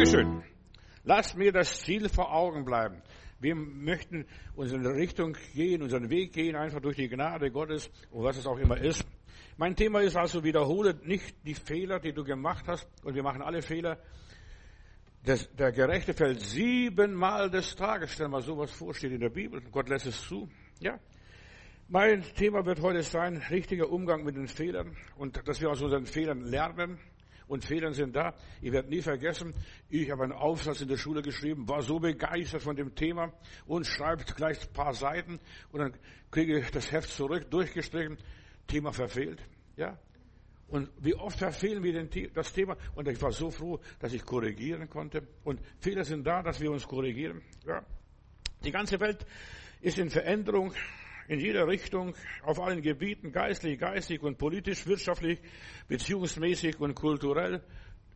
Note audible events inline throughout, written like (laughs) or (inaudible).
Dankeschön. Lasst mir das Ziel vor Augen bleiben. Wir möchten unsere Richtung gehen, unseren Weg gehen, einfach durch die Gnade Gottes und was es auch immer ist. Mein Thema ist also, wiederhole nicht die Fehler, die du gemacht hast. Und wir machen alle Fehler. Das, der Gerechte fällt siebenmal des Tages. Stell mal sowas vor, steht in der Bibel. Gott lässt es zu. Ja. Mein Thema wird heute sein, richtiger Umgang mit den Fehlern und dass wir aus unseren Fehlern lernen und Fehlern sind da. Ich werde nie vergessen, ich habe einen Aufsatz in der Schule geschrieben, war so begeistert von dem Thema und schreibt gleich ein paar Seiten und dann kriege ich das Heft zurück, durchgestrichen, Thema verfehlt. Ja? Und wie oft verfehlen wir das Thema? Und ich war so froh, dass ich korrigieren konnte. Und Fehler sind da, dass wir uns korrigieren. Ja? Die ganze Welt ist in Veränderung in jeder Richtung, auf allen Gebieten, geistlich, geistig und politisch, wirtschaftlich, beziehungsmäßig und kulturell.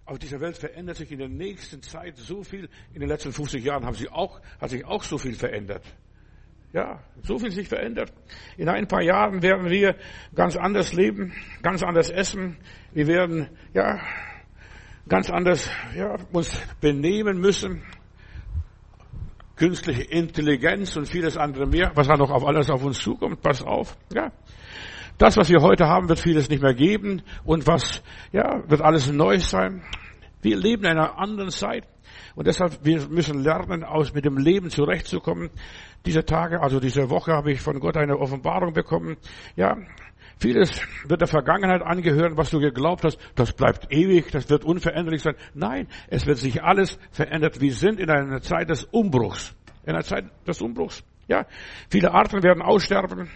Auf dieser Welt verändert sich in der nächsten Zeit so viel. In den letzten 50 Jahren haben sie auch, hat sich auch so viel verändert. Ja, so viel sich verändert. In ein paar Jahren werden wir ganz anders leben, ganz anders essen. Wir werden, ja, ganz anders, ja, uns benehmen müssen künstliche Intelligenz und vieles andere mehr, was da noch auf alles auf uns zukommt. Pass auf, ja. Das, was wir heute haben, wird vieles nicht mehr geben und was, ja, wird alles neu sein. Wir leben in einer anderen Zeit und deshalb wir müssen lernen, aus mit dem Leben zurechtzukommen. Diese Tage, also diese Woche, habe ich von Gott eine Offenbarung bekommen. Ja, Vieles wird der Vergangenheit angehören, was du geglaubt hast, das bleibt ewig, das wird unveränderlich sein. Nein, es wird sich alles verändert. Wir sind in einer Zeit des Umbruchs. In einer Zeit des Umbruchs. Ja, viele Arten werden aussterben.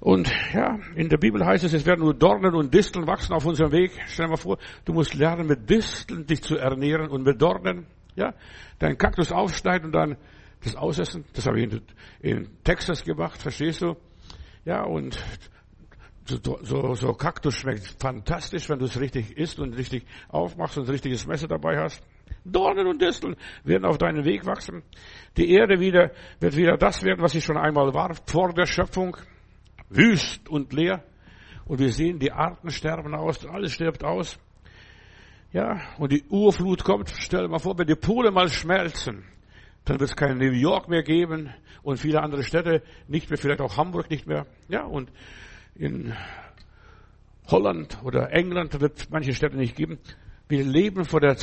Und ja, in der Bibel heißt es, es werden nur Dornen und Disteln wachsen auf unserem Weg. Stell dir mal vor, du musst lernen, mit Disteln dich zu ernähren und mit Dornen. Ja, deinen Kaktus aufschneiden und dann das ausessen. Das habe ich in, in Texas gemacht, verstehst du? Ja, und so, so, so Kaktus schmeckt fantastisch, wenn du es richtig isst und richtig aufmachst und ein richtiges Messer dabei hast. Dornen und Disteln werden auf deinen Weg wachsen. Die Erde wieder, wird wieder das werden, was sie schon einmal war, vor der Schöpfung. Wüst und leer. Und wir sehen, die Arten sterben aus, alles stirbt aus. Ja, und die Urflut kommt. Stell dir mal vor, wenn die Pole mal schmelzen, dann wird es kein New York mehr geben und viele andere Städte nicht mehr, vielleicht auch Hamburg nicht mehr. Ja, und in Holland oder England wird es manche Städte nicht geben. Wir leben vor, der,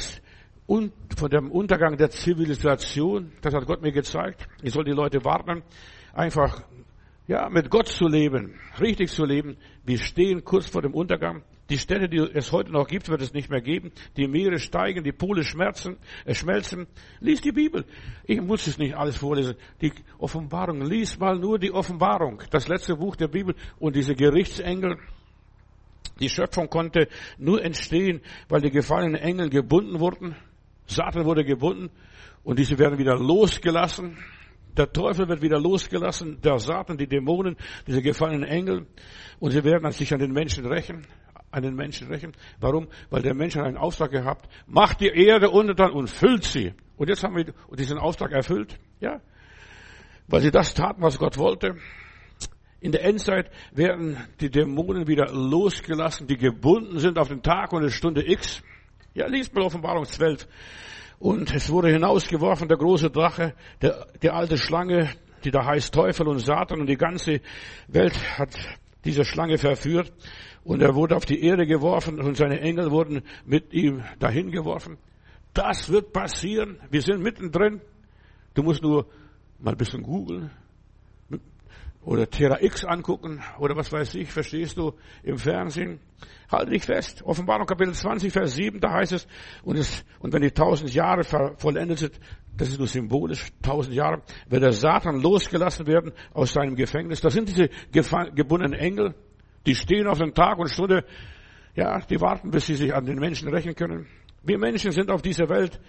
vor dem Untergang der Zivilisation. Das hat Gott mir gezeigt. Ich soll die Leute warnen, einfach ja, mit Gott zu leben, richtig zu leben. Wir stehen kurz vor dem Untergang. Die Städte, die es heute noch gibt, wird es nicht mehr geben. Die Meere steigen, die Pole schmerzen, äh, schmelzen. Lies die Bibel. Ich muss es nicht alles vorlesen. Die Offenbarung. Lies mal nur die Offenbarung. Das letzte Buch der Bibel und diese Gerichtsengel. Die Schöpfung konnte nur entstehen, weil die gefallenen Engel gebunden wurden. Satan wurde gebunden und diese werden wieder losgelassen. Der Teufel wird wieder losgelassen, der Satan, die Dämonen, diese gefallenen Engel. Und sie werden sich an den Menschen rächen, den Menschen rächen. Warum? Weil der Mensch hat einen Auftrag gehabt, macht die Erde untertan und füllt sie. Und jetzt haben wir diesen Auftrag erfüllt, ja. Weil sie das taten, was Gott wollte. In der Endzeit werden die Dämonen wieder losgelassen, die gebunden sind auf den Tag und die Stunde X. Ja, liest mal Offenbarung 12. Und es wurde hinausgeworfen, der große Drache, der, die alte Schlange, die da heißt Teufel und Satan und die ganze Welt hat diese Schlange verführt und er wurde auf die Erde geworfen und seine Engel wurden mit ihm dahin geworfen. Das wird passieren. Wir sind mittendrin. Du musst nur mal ein bisschen googeln oder Terra X angucken oder was weiß ich, verstehst du, im Fernsehen. Halte dich fest. Offenbarung Kapitel 20, Vers 7, da heißt es, und, es, und wenn die tausend Jahre vollendet sind, das ist nur symbolisch, tausend Jahre, wird der Satan losgelassen werden aus seinem Gefängnis. Das sind diese gebundenen Engel, die stehen auf den Tag und Stunde, ja, die warten, bis sie sich an den Menschen rächen können. Wir Menschen sind auf dieser Welt,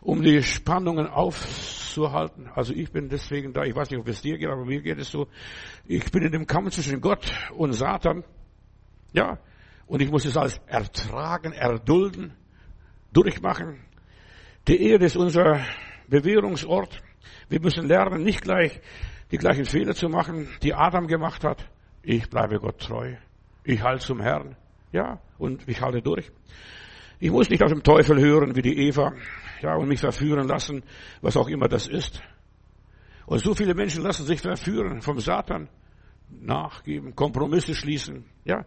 um die Spannungen aufzuhalten. Also ich bin deswegen da, ich weiß nicht, ob es dir geht, aber mir geht es so. Ich bin in dem Kampf zwischen Gott und Satan. Ja, und ich muss es alles ertragen, erdulden, durchmachen. Die Erde ist unser Bewährungsort. Wir müssen lernen, nicht gleich die gleichen Fehler zu machen, die Adam gemacht hat. Ich bleibe Gott treu. Ich halte zum Herrn. Ja, und ich halte durch. Ich muss nicht auf den Teufel hören wie die Eva, ja, und mich verführen lassen, was auch immer das ist. Und so viele Menschen lassen sich verführen vom Satan, nachgeben, Kompromisse schließen, ja.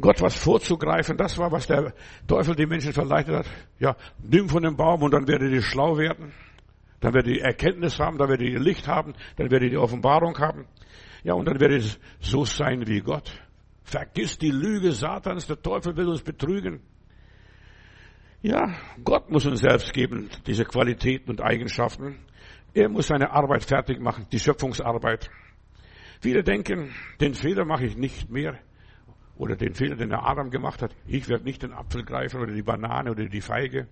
Gott was vorzugreifen, das war, was der Teufel die Menschen verleitet hat. Ja, nimm von dem Baum und dann werdet ihr schlau werden. Dann werdet ihr Erkenntnis haben, dann werdet ihr Licht haben, dann werdet ihr Offenbarung haben. Ja, und dann werdet ihr so sein wie Gott. Vergiss die Lüge Satans, der Teufel will uns betrügen. Ja, Gott muss uns selbst geben, diese Qualitäten und Eigenschaften. Er muss seine Arbeit fertig machen, die Schöpfungsarbeit. Viele denken, den Fehler mache ich nicht mehr. Oder den Fehler, den der Adam gemacht hat. Ich werde nicht den Apfel greifen oder die Banane oder die Feige.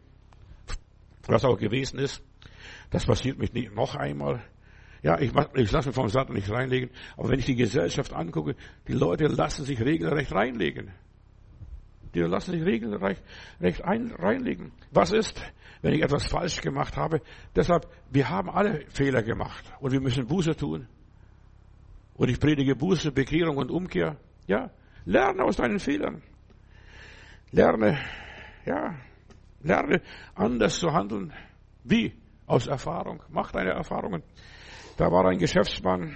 Was auch gewesen ist. Das passiert mich nicht noch einmal. Ja, ich, ich lasse mich vom Sattel nicht reinlegen. Aber wenn ich die Gesellschaft angucke, die Leute lassen sich regelrecht reinlegen. Die lassen sich regelrecht recht ein, reinlegen. Was ist, wenn ich etwas falsch gemacht habe? Deshalb, wir haben alle Fehler gemacht. Und wir müssen Buße tun. Und ich predige Buße, Bekehrung und Umkehr. Ja, lerne aus deinen Fehlern. Lerne, ja, lerne anders zu handeln. Wie? Aus Erfahrung. Mach deine Erfahrungen. Da war ein Geschäftsmann,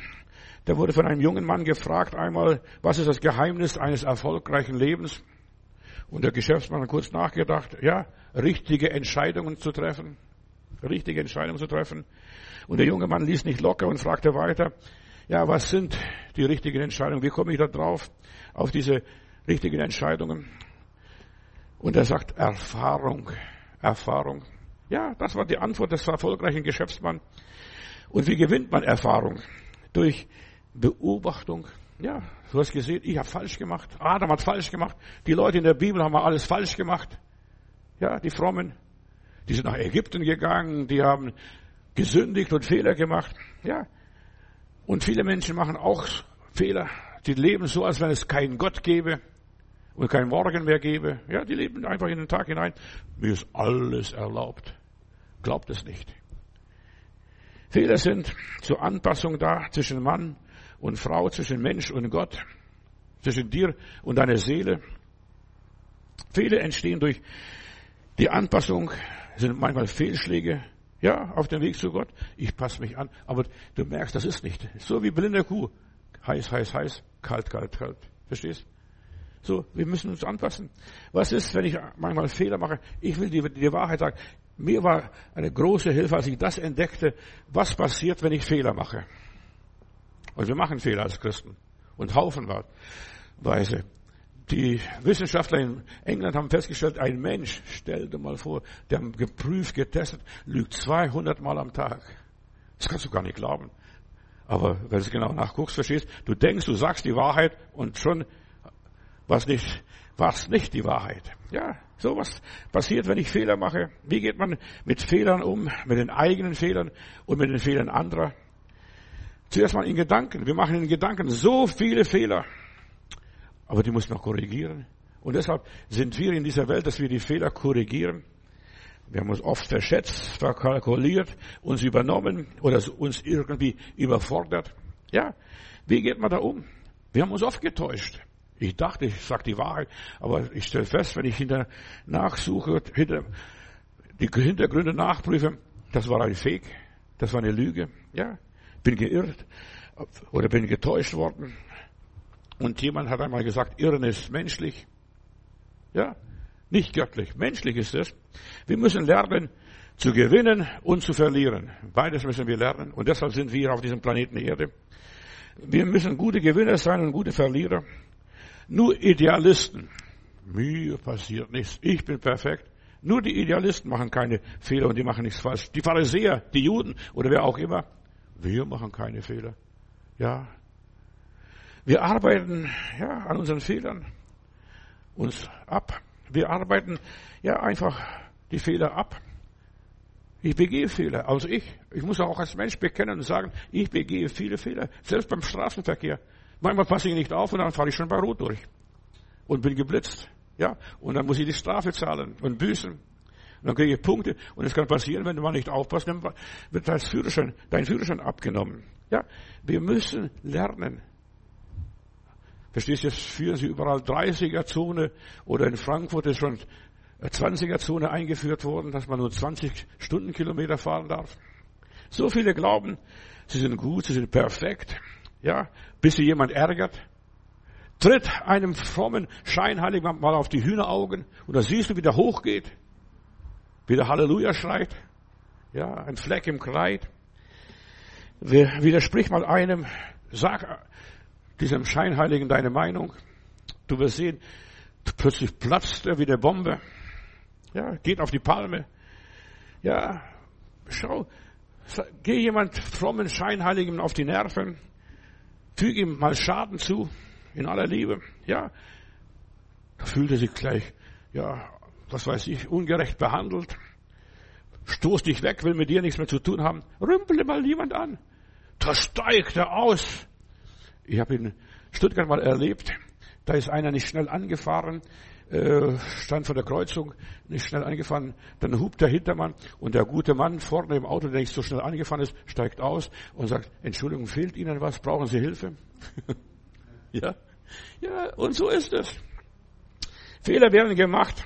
der wurde von einem jungen Mann gefragt einmal, was ist das Geheimnis eines erfolgreichen Lebens? Und der Geschäftsmann hat kurz nachgedacht, ja, richtige Entscheidungen zu treffen. Richtige Entscheidungen zu treffen. Und der junge Mann ließ nicht locker und fragte weiter, ja, was sind die richtigen Entscheidungen? Wie komme ich da drauf, auf diese richtigen Entscheidungen? Und er sagt, Erfahrung, Erfahrung. Ja, das war die Antwort des erfolgreichen Geschäftsmanns. Und wie gewinnt man Erfahrung? Durch Beobachtung. Ja, du hast gesehen, ich habe falsch gemacht. Adam hat falsch gemacht. Die Leute in der Bibel haben alles falsch gemacht. Ja, die Frommen. Die sind nach Ägypten gegangen, die haben gesündigt und Fehler gemacht. Ja. Und viele Menschen machen auch Fehler. Die leben so, als wenn es keinen Gott gäbe und keinen Morgen mehr gäbe. Ja, die leben einfach in den Tag hinein. Mir ist alles erlaubt. Glaubt es nicht. Fehler sind zur Anpassung da zwischen Mann und Frau, zwischen Mensch und Gott, zwischen dir und deiner Seele. Fehler entstehen durch die Anpassung, sind manchmal Fehlschläge, ja, auf dem Weg zu Gott. Ich passe mich an, aber du merkst, das ist nicht. So wie blinde Kuh. Heiß, heiß, heiß, kalt, kalt, kalt. Verstehst? So, wir müssen uns anpassen. Was ist, wenn ich manchmal Fehler mache? Ich will dir die Wahrheit sagen. Mir war eine große Hilfe, als ich das entdeckte, was passiert, wenn ich Fehler mache. Und wir machen Fehler als Christen. Und haufenweise. Die Wissenschaftler in England haben festgestellt, ein Mensch, stell dir mal vor, der geprüft, getestet, lügt 200 Mal am Tag. Das kannst du gar nicht glauben. Aber wenn du genau nachguckst, verstehst, du denkst, du sagst die Wahrheit und schon was nicht, was nicht die Wahrheit. Ja, so was passiert, wenn ich Fehler mache. Wie geht man mit Fehlern um, mit den eigenen Fehlern und mit den Fehlern anderer? Zuerst mal in Gedanken. Wir machen in Gedanken so viele Fehler. Aber die muss man korrigieren. Und deshalb sind wir in dieser Welt, dass wir die Fehler korrigieren. Wir haben uns oft verschätzt, verkalkuliert, uns übernommen oder uns irgendwie überfordert. Ja, wie geht man da um? Wir haben uns oft getäuscht. Ich dachte, ich sage die Wahrheit, aber ich stelle fest, wenn ich hinter nachsuche, hinter die Hintergründe nachprüfe, das war ein Fake, das war eine Lüge. Ja, bin geirrt oder bin getäuscht worden. Und jemand hat einmal gesagt, Irren ist menschlich. Ja, nicht göttlich, menschlich ist es. Wir müssen lernen zu gewinnen und zu verlieren. Beides müssen wir lernen und deshalb sind wir auf diesem Planeten Erde. Wir müssen gute Gewinner sein und gute Verlierer. Nur Idealisten. Mir passiert nichts. Ich bin perfekt. Nur die Idealisten machen keine Fehler und die machen nichts falsch. Die Pharisäer, die Juden oder wer auch immer, wir machen keine Fehler. Ja. Wir arbeiten, ja, an unseren Fehlern uns ab. Wir arbeiten, ja, einfach die Fehler ab. Ich begehe Fehler. Also ich, ich muss auch als Mensch bekennen und sagen, ich begehe viele Fehler. Selbst beim Straßenverkehr. Manchmal passe ich nicht auf und dann fahre ich schon bei Rot durch. Und bin geblitzt. Ja, und dann muss ich die Strafe zahlen und büßen. Und dann kriege ich Punkte. Und es kann passieren, wenn du mal nicht aufpasst, dann wird dein Führerschein, dein Führerschein abgenommen. Ja, wir müssen lernen. Verstehst du, jetzt führen sie überall 30er-Zone oder in Frankfurt ist schon 20er-Zone eingeführt worden, dass man nur 20 Stundenkilometer fahren darf. So viele glauben, sie sind gut, sie sind perfekt, ja, bis sie jemand ärgert. Tritt einem frommen Scheinheiligen mal auf die Hühneraugen und da siehst du, wie der hochgeht, wie der Halleluja schreit, ja, ein Fleck im Kleid. Widersprich mal einem, sag diesem Scheinheiligen deine Meinung. Du wirst sehen, plötzlich platzt er wie eine Bombe. Ja, geht auf die Palme. Ja, schau, geh jemand frommen Scheinheiligen auf die Nerven, füge ihm mal Schaden zu, in aller Liebe. Ja, da fühlt er sich gleich, ja, was weiß ich, ungerecht behandelt. Stoß dich weg, will mit dir nichts mehr zu tun haben. Rümpele mal jemand an. Da steigt er aus. Ich habe in Stuttgart mal erlebt, da ist einer nicht schnell angefahren, äh, stand vor der Kreuzung, nicht schnell angefahren, dann hupt der Hintermann und der gute Mann vorne im Auto, der nicht so schnell angefahren ist, steigt aus und sagt, Entschuldigung, fehlt Ihnen was? Brauchen Sie Hilfe? (laughs) ja, ja, und so ist es. Fehler werden gemacht,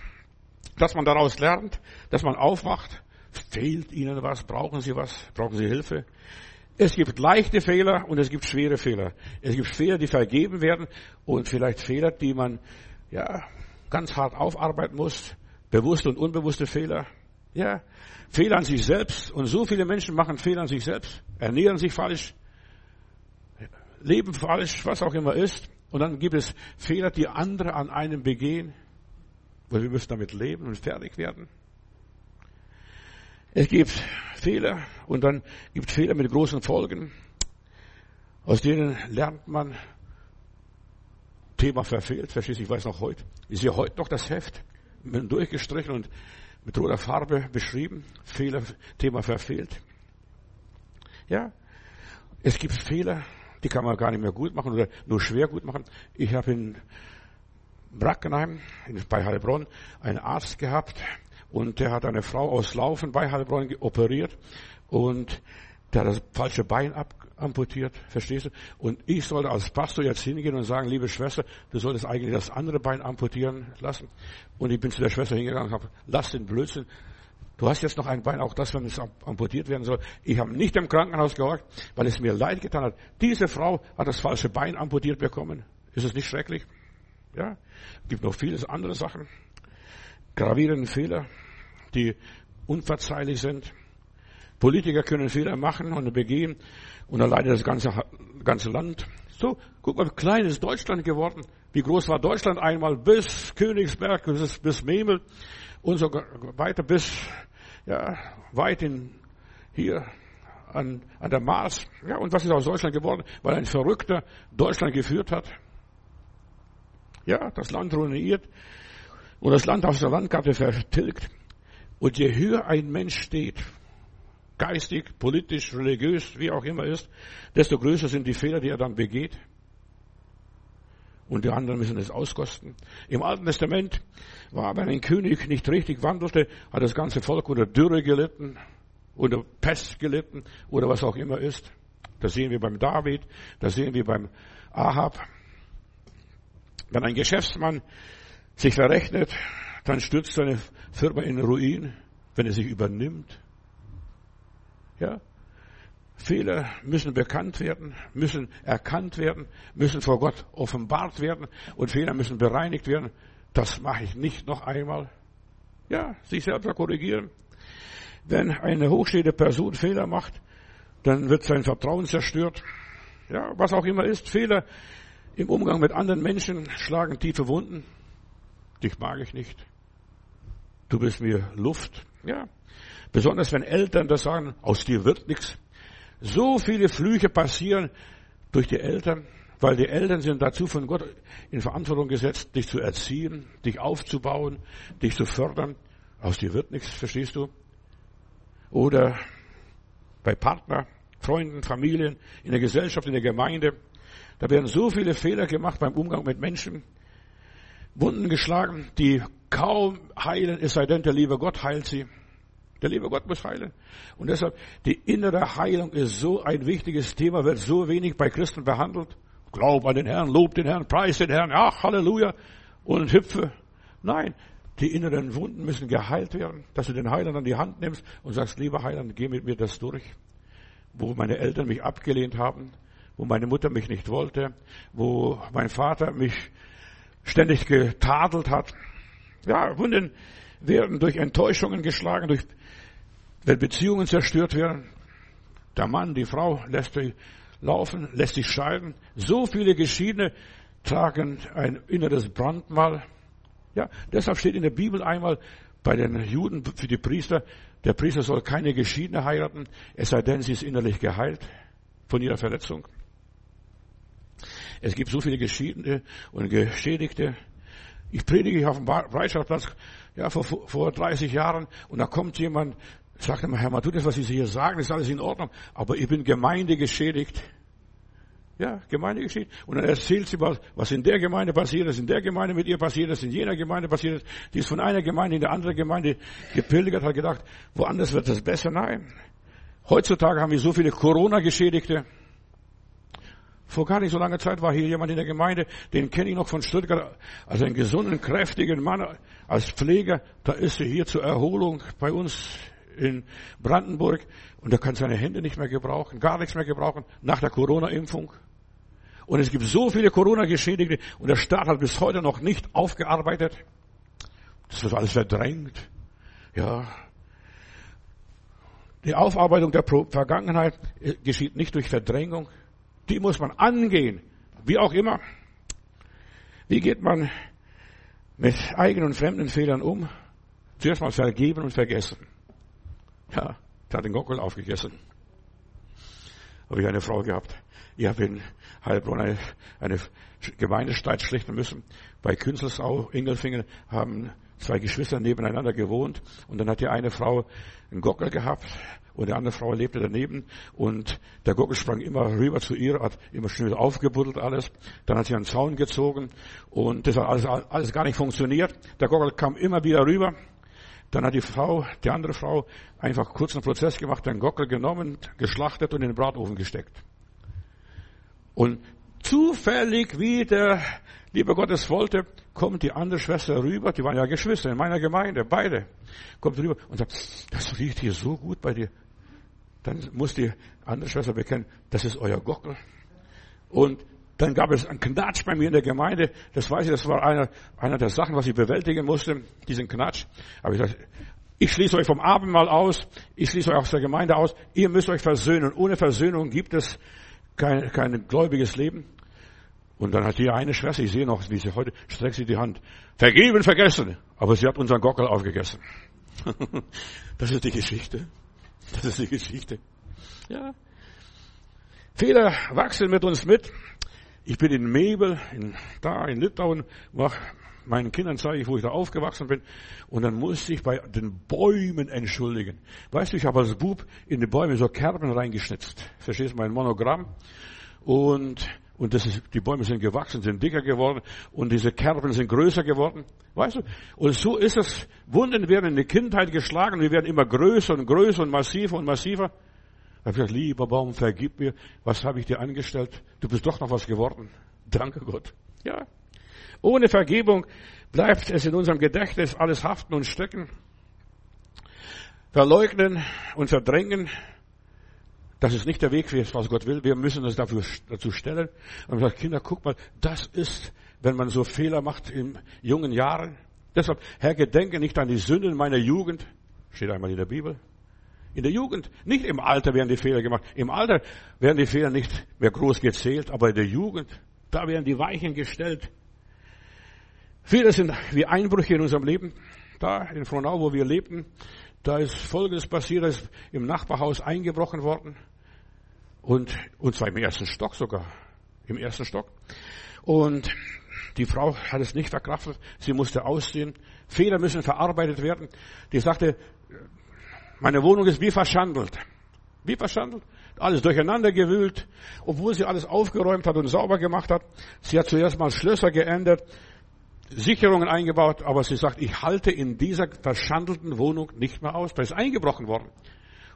dass man daraus lernt, dass man aufwacht. Fehlt Ihnen was? Brauchen Sie was? Brauchen Sie Hilfe? Es gibt leichte Fehler und es gibt schwere Fehler. Es gibt Fehler, die vergeben werden und vielleicht Fehler, die man ja ganz hart aufarbeiten muss. Bewusste und unbewusste Fehler. Ja, Fehler an sich selbst. Und so viele Menschen machen Fehler an sich selbst, ernähren sich falsch, leben falsch, was auch immer ist. Und dann gibt es Fehler, die andere an einem begehen. Weil wir müssen damit leben und fertig werden. Es gibt Fehler und dann gibt Fehler mit großen Folgen. Aus denen lernt man. Thema verfehlt, verstehst du, ich weiß noch heute. Ist hier heute noch das Heft mit durchgestrichen und mit roter Farbe beschrieben. Fehler, Thema verfehlt. Ja, es gibt Fehler, die kann man gar nicht mehr gut machen oder nur schwer gut machen. Ich habe in Brackenheim bei Heilbronn einen Arzt gehabt, und der hat eine Frau aus Laufen bei Heilbronn operiert und der hat das falsche Bein amputiert, verstehst du? Und ich sollte als Pastor jetzt hingehen und sagen, liebe Schwester, du solltest eigentlich das andere Bein amputieren lassen. Und ich bin zu der Schwester hingegangen und habe, lass den Blödsinn. Du hast jetzt noch ein Bein, auch das, wenn es amputiert werden soll. Ich habe nicht im Krankenhaus gehorcht, weil es mir leid getan hat. Diese Frau hat das falsche Bein amputiert bekommen. Ist es nicht schrecklich? Ja? Gibt noch vieles andere Sachen gravierenden Fehler, die unverzeihlich sind. Politiker können Fehler machen und begehen und dann leidet das ganze, ganze Land. So, guck mal, klein ist Deutschland geworden. Wie groß war Deutschland einmal bis Königsberg, bis, bis Memel und so weiter bis, ja, weit in, hier an, an der Mars. Ja, und was ist aus Deutschland geworden? Weil ein Verrückter Deutschland geführt hat. Ja, das Land ruiniert und das Land aus der Landkarte vertilgt. Und je höher ein Mensch steht, geistig, politisch, religiös, wie auch immer ist, desto größer sind die Fehler, die er dann begeht. Und die anderen müssen es auskosten. Im Alten Testament war, wenn ein König nicht richtig wandelte, hat das ganze Volk unter Dürre gelitten, unter Pest gelitten oder was auch immer ist. Das sehen wir beim David, das sehen wir beim Ahab. Wenn ein Geschäftsmann sich verrechnet, dann stürzt seine Firma in Ruin, wenn er sich übernimmt. Ja? Fehler müssen bekannt werden, müssen erkannt werden, müssen vor Gott offenbart werden und Fehler müssen bereinigt werden. Das mache ich nicht noch einmal. Ja, sich selber korrigieren. Wenn eine hochstehende Person Fehler macht, dann wird sein Vertrauen zerstört. Ja, was auch immer ist, Fehler im Umgang mit anderen Menschen schlagen tiefe Wunden. Dich mag ich nicht. Du bist mir Luft. Ja. Besonders wenn Eltern das sagen, aus dir wird nichts. So viele Flüche passieren durch die Eltern, weil die Eltern sind dazu von Gott in Verantwortung gesetzt, dich zu erziehen, dich aufzubauen, dich zu fördern. Aus dir wird nichts, verstehst du? Oder bei Partner, Freunden, Familien, in der Gesellschaft, in der Gemeinde. Da werden so viele Fehler gemacht beim Umgang mit Menschen. Wunden geschlagen, die kaum heilen, es sei denn, der liebe Gott heilt sie. Der liebe Gott muss heilen. Und deshalb, die innere Heilung ist so ein wichtiges Thema, wird so wenig bei Christen behandelt. Glaub an den Herrn, lob den Herrn, preis den Herrn, ach, Halleluja, und hüpfe. Nein, Die inneren Wunden müssen geheilt werden, dass du den Heiland an die Hand nimmst und sagst, lieber Heiland, geh mit mir das durch, wo meine Eltern mich abgelehnt haben, wo meine Mutter mich nicht wollte, wo mein Vater mich ständig getadelt hat. Ja, Wunden werden durch Enttäuschungen geschlagen, durch, wenn Beziehungen zerstört werden. Der Mann, die Frau lässt sich laufen, lässt sich scheiden. So viele Geschiedene tragen ein inneres Brandmal. Ja, deshalb steht in der Bibel einmal bei den Juden für die Priester, der Priester soll keine Geschiedene heiraten, es sei denn, sie ist innerlich geheilt von ihrer Verletzung. Es gibt so viele Geschiedene und Geschädigte. Ich predige auf dem Breitscheidplatz, ja, vor, vor 30 Jahren, und da kommt jemand, sagt immer, Herr tut das, was Sie hier sagen, ist alles in Ordnung, aber ich bin Gemeinde geschädigt. Ja, Gemeindegeschichte. Und dann erzählt sie was, was in der Gemeinde passiert ist, in der Gemeinde mit ihr passiert ist, in jener Gemeinde passiert ist. Die ist von einer Gemeinde in der andere Gemeinde gepilgert, hat gedacht, woanders wird das besser. Nein. Heutzutage haben wir so viele Corona-Geschädigte. Vor gar nicht so langer Zeit war hier jemand in der Gemeinde, den kenne ich noch von Stuttgart, also einen gesunden, kräftigen Mann als Pfleger. Da ist er hier zur Erholung bei uns in Brandenburg und er kann seine Hände nicht mehr gebrauchen, gar nichts mehr gebrauchen nach der Corona-Impfung. Und es gibt so viele Corona-Geschädigte und der Staat hat bis heute noch nicht aufgearbeitet. Das wird alles verdrängt. Ja. Die Aufarbeitung der Vergangenheit äh, geschieht nicht durch Verdrängung. Die muss man angehen. Wie auch immer. Wie geht man mit eigenen und fremden Fehlern um? Zuerst mal vergeben und vergessen. Ja, der hat den Gockel aufgegessen. Habe ich eine Frau gehabt. Ich habe in Heilbronn eine, eine Gemeindestreit schlichten müssen. Bei Künzelsau, Ingelfingen haben zwei Geschwister nebeneinander gewohnt und dann hat die eine Frau einen Gockel gehabt und die andere Frau lebte daneben und der Gockel sprang immer rüber zu ihr, hat immer schnell aufgebuddelt alles. Dann hat sie einen Zaun gezogen und das hat alles, alles gar nicht funktioniert. Der Gockel kam immer wieder rüber dann hat die Frau, die andere Frau, einfach kurzen Prozess gemacht, den Gockel genommen, geschlachtet und in den Bratofen gesteckt. Und zufällig, wie der liebe Gottes wollte, kommt die andere Schwester rüber, die waren ja Geschwister in meiner Gemeinde, beide, kommt rüber und sagt, das riecht hier so gut bei dir. Dann muss die andere Schwester bekennen, das ist euer Gockel. Und dann gab es einen Knatsch bei mir in der Gemeinde. Das weiß ich, das war einer, einer der Sachen, was ich bewältigen musste, diesen Knatsch. Aber ich dachte, ich schließe euch vom Abendmahl aus, ich schließe euch aus der Gemeinde aus, ihr müsst euch versöhnen. Ohne Versöhnung gibt es kein, kein gläubiges Leben. Und dann hat die eine Schwester, ich sehe noch, wie sie heute, streckt sie die Hand. Vergeben, vergessen. Aber sie hat unseren Gockel aufgegessen. (laughs) das ist die Geschichte. Das ist die Geschichte. Ja. Fehler wachsen mit uns mit. Ich bin in Mebel, in, da in Litauen, mach meinen Kindern zeige ich, wo ich da aufgewachsen bin. Und dann musste ich bei den Bäumen entschuldigen. Weißt du, ich habe als Bub in die Bäume so Kerben reingeschnitzt. Verstehst du, mein Monogramm? Und, und das ist, die Bäume sind gewachsen, sind dicker geworden und diese Kerben sind größer geworden. Weißt du? Und so ist es. Wunden werden in die Kindheit geschlagen, wir werden immer größer und größer und massiver und massiver. Habe ich gesagt, lieber Baum, vergib mir, was habe ich dir angestellt? Du bist doch noch was geworden. Danke Gott. Ja. Ohne Vergebung bleibt es in unserem Gedächtnis alles haften und stecken. Verleugnen und verdrängen, das ist nicht der Weg, was Gott will. Wir müssen uns dafür, dazu stellen. Und sagt, Kinder, guck mal, das ist, wenn man so Fehler macht in jungen Jahren. Deshalb, Herr, gedenke nicht an die Sünden meiner Jugend. Steht einmal in der Bibel. In der Jugend. Nicht im Alter werden die Fehler gemacht. Im Alter werden die Fehler nicht mehr groß gezählt, aber in der Jugend, da werden die Weichen gestellt. Viele sind wie Einbrüche in unserem Leben. Da in Frohnau, wo wir lebten, da ist Folgendes passiert, ist im Nachbarhaus eingebrochen worden. Und, und zwar im ersten Stock sogar. Im ersten Stock. Und die Frau hat es nicht verkraftet. Sie musste aussehen. Fehler müssen verarbeitet werden. Die sagte, meine Wohnung ist wie verschandelt. Wie verschandelt? Alles durcheinander gewühlt, obwohl sie alles aufgeräumt hat und sauber gemacht hat. Sie hat zuerst mal Schlösser geändert, Sicherungen eingebaut, aber sie sagt, ich halte in dieser verschandelten Wohnung nicht mehr aus. Da ist eingebrochen worden.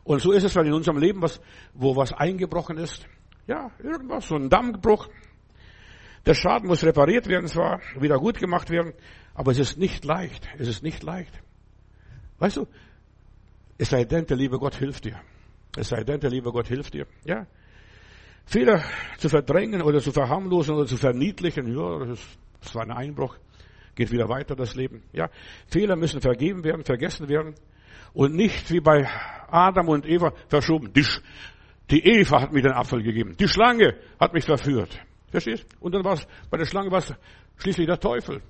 Und so ist es, wenn in unserem Leben was, wo was eingebrochen ist. Ja, irgendwas, so ein Dammbruch. Der Schaden muss repariert werden zwar, wieder gut gemacht werden, aber es ist nicht leicht. Es ist nicht leicht. Weißt du, es sei denn, der liebe Gott hilft dir. Es sei denn, der liebe Gott hilft dir. Ja. Fehler zu verdrängen oder zu verharmlosen oder zu verniedlichen, ja, das ist, das war ein Einbruch. Geht wieder weiter das Leben. Ja. Fehler müssen vergeben werden, vergessen werden. Und nicht wie bei Adam und Eva verschoben. Die, die Eva hat mir den Apfel gegeben. Die Schlange hat mich verführt. Verstehst? Und dann war es, bei der Schlange war es schließlich der Teufel.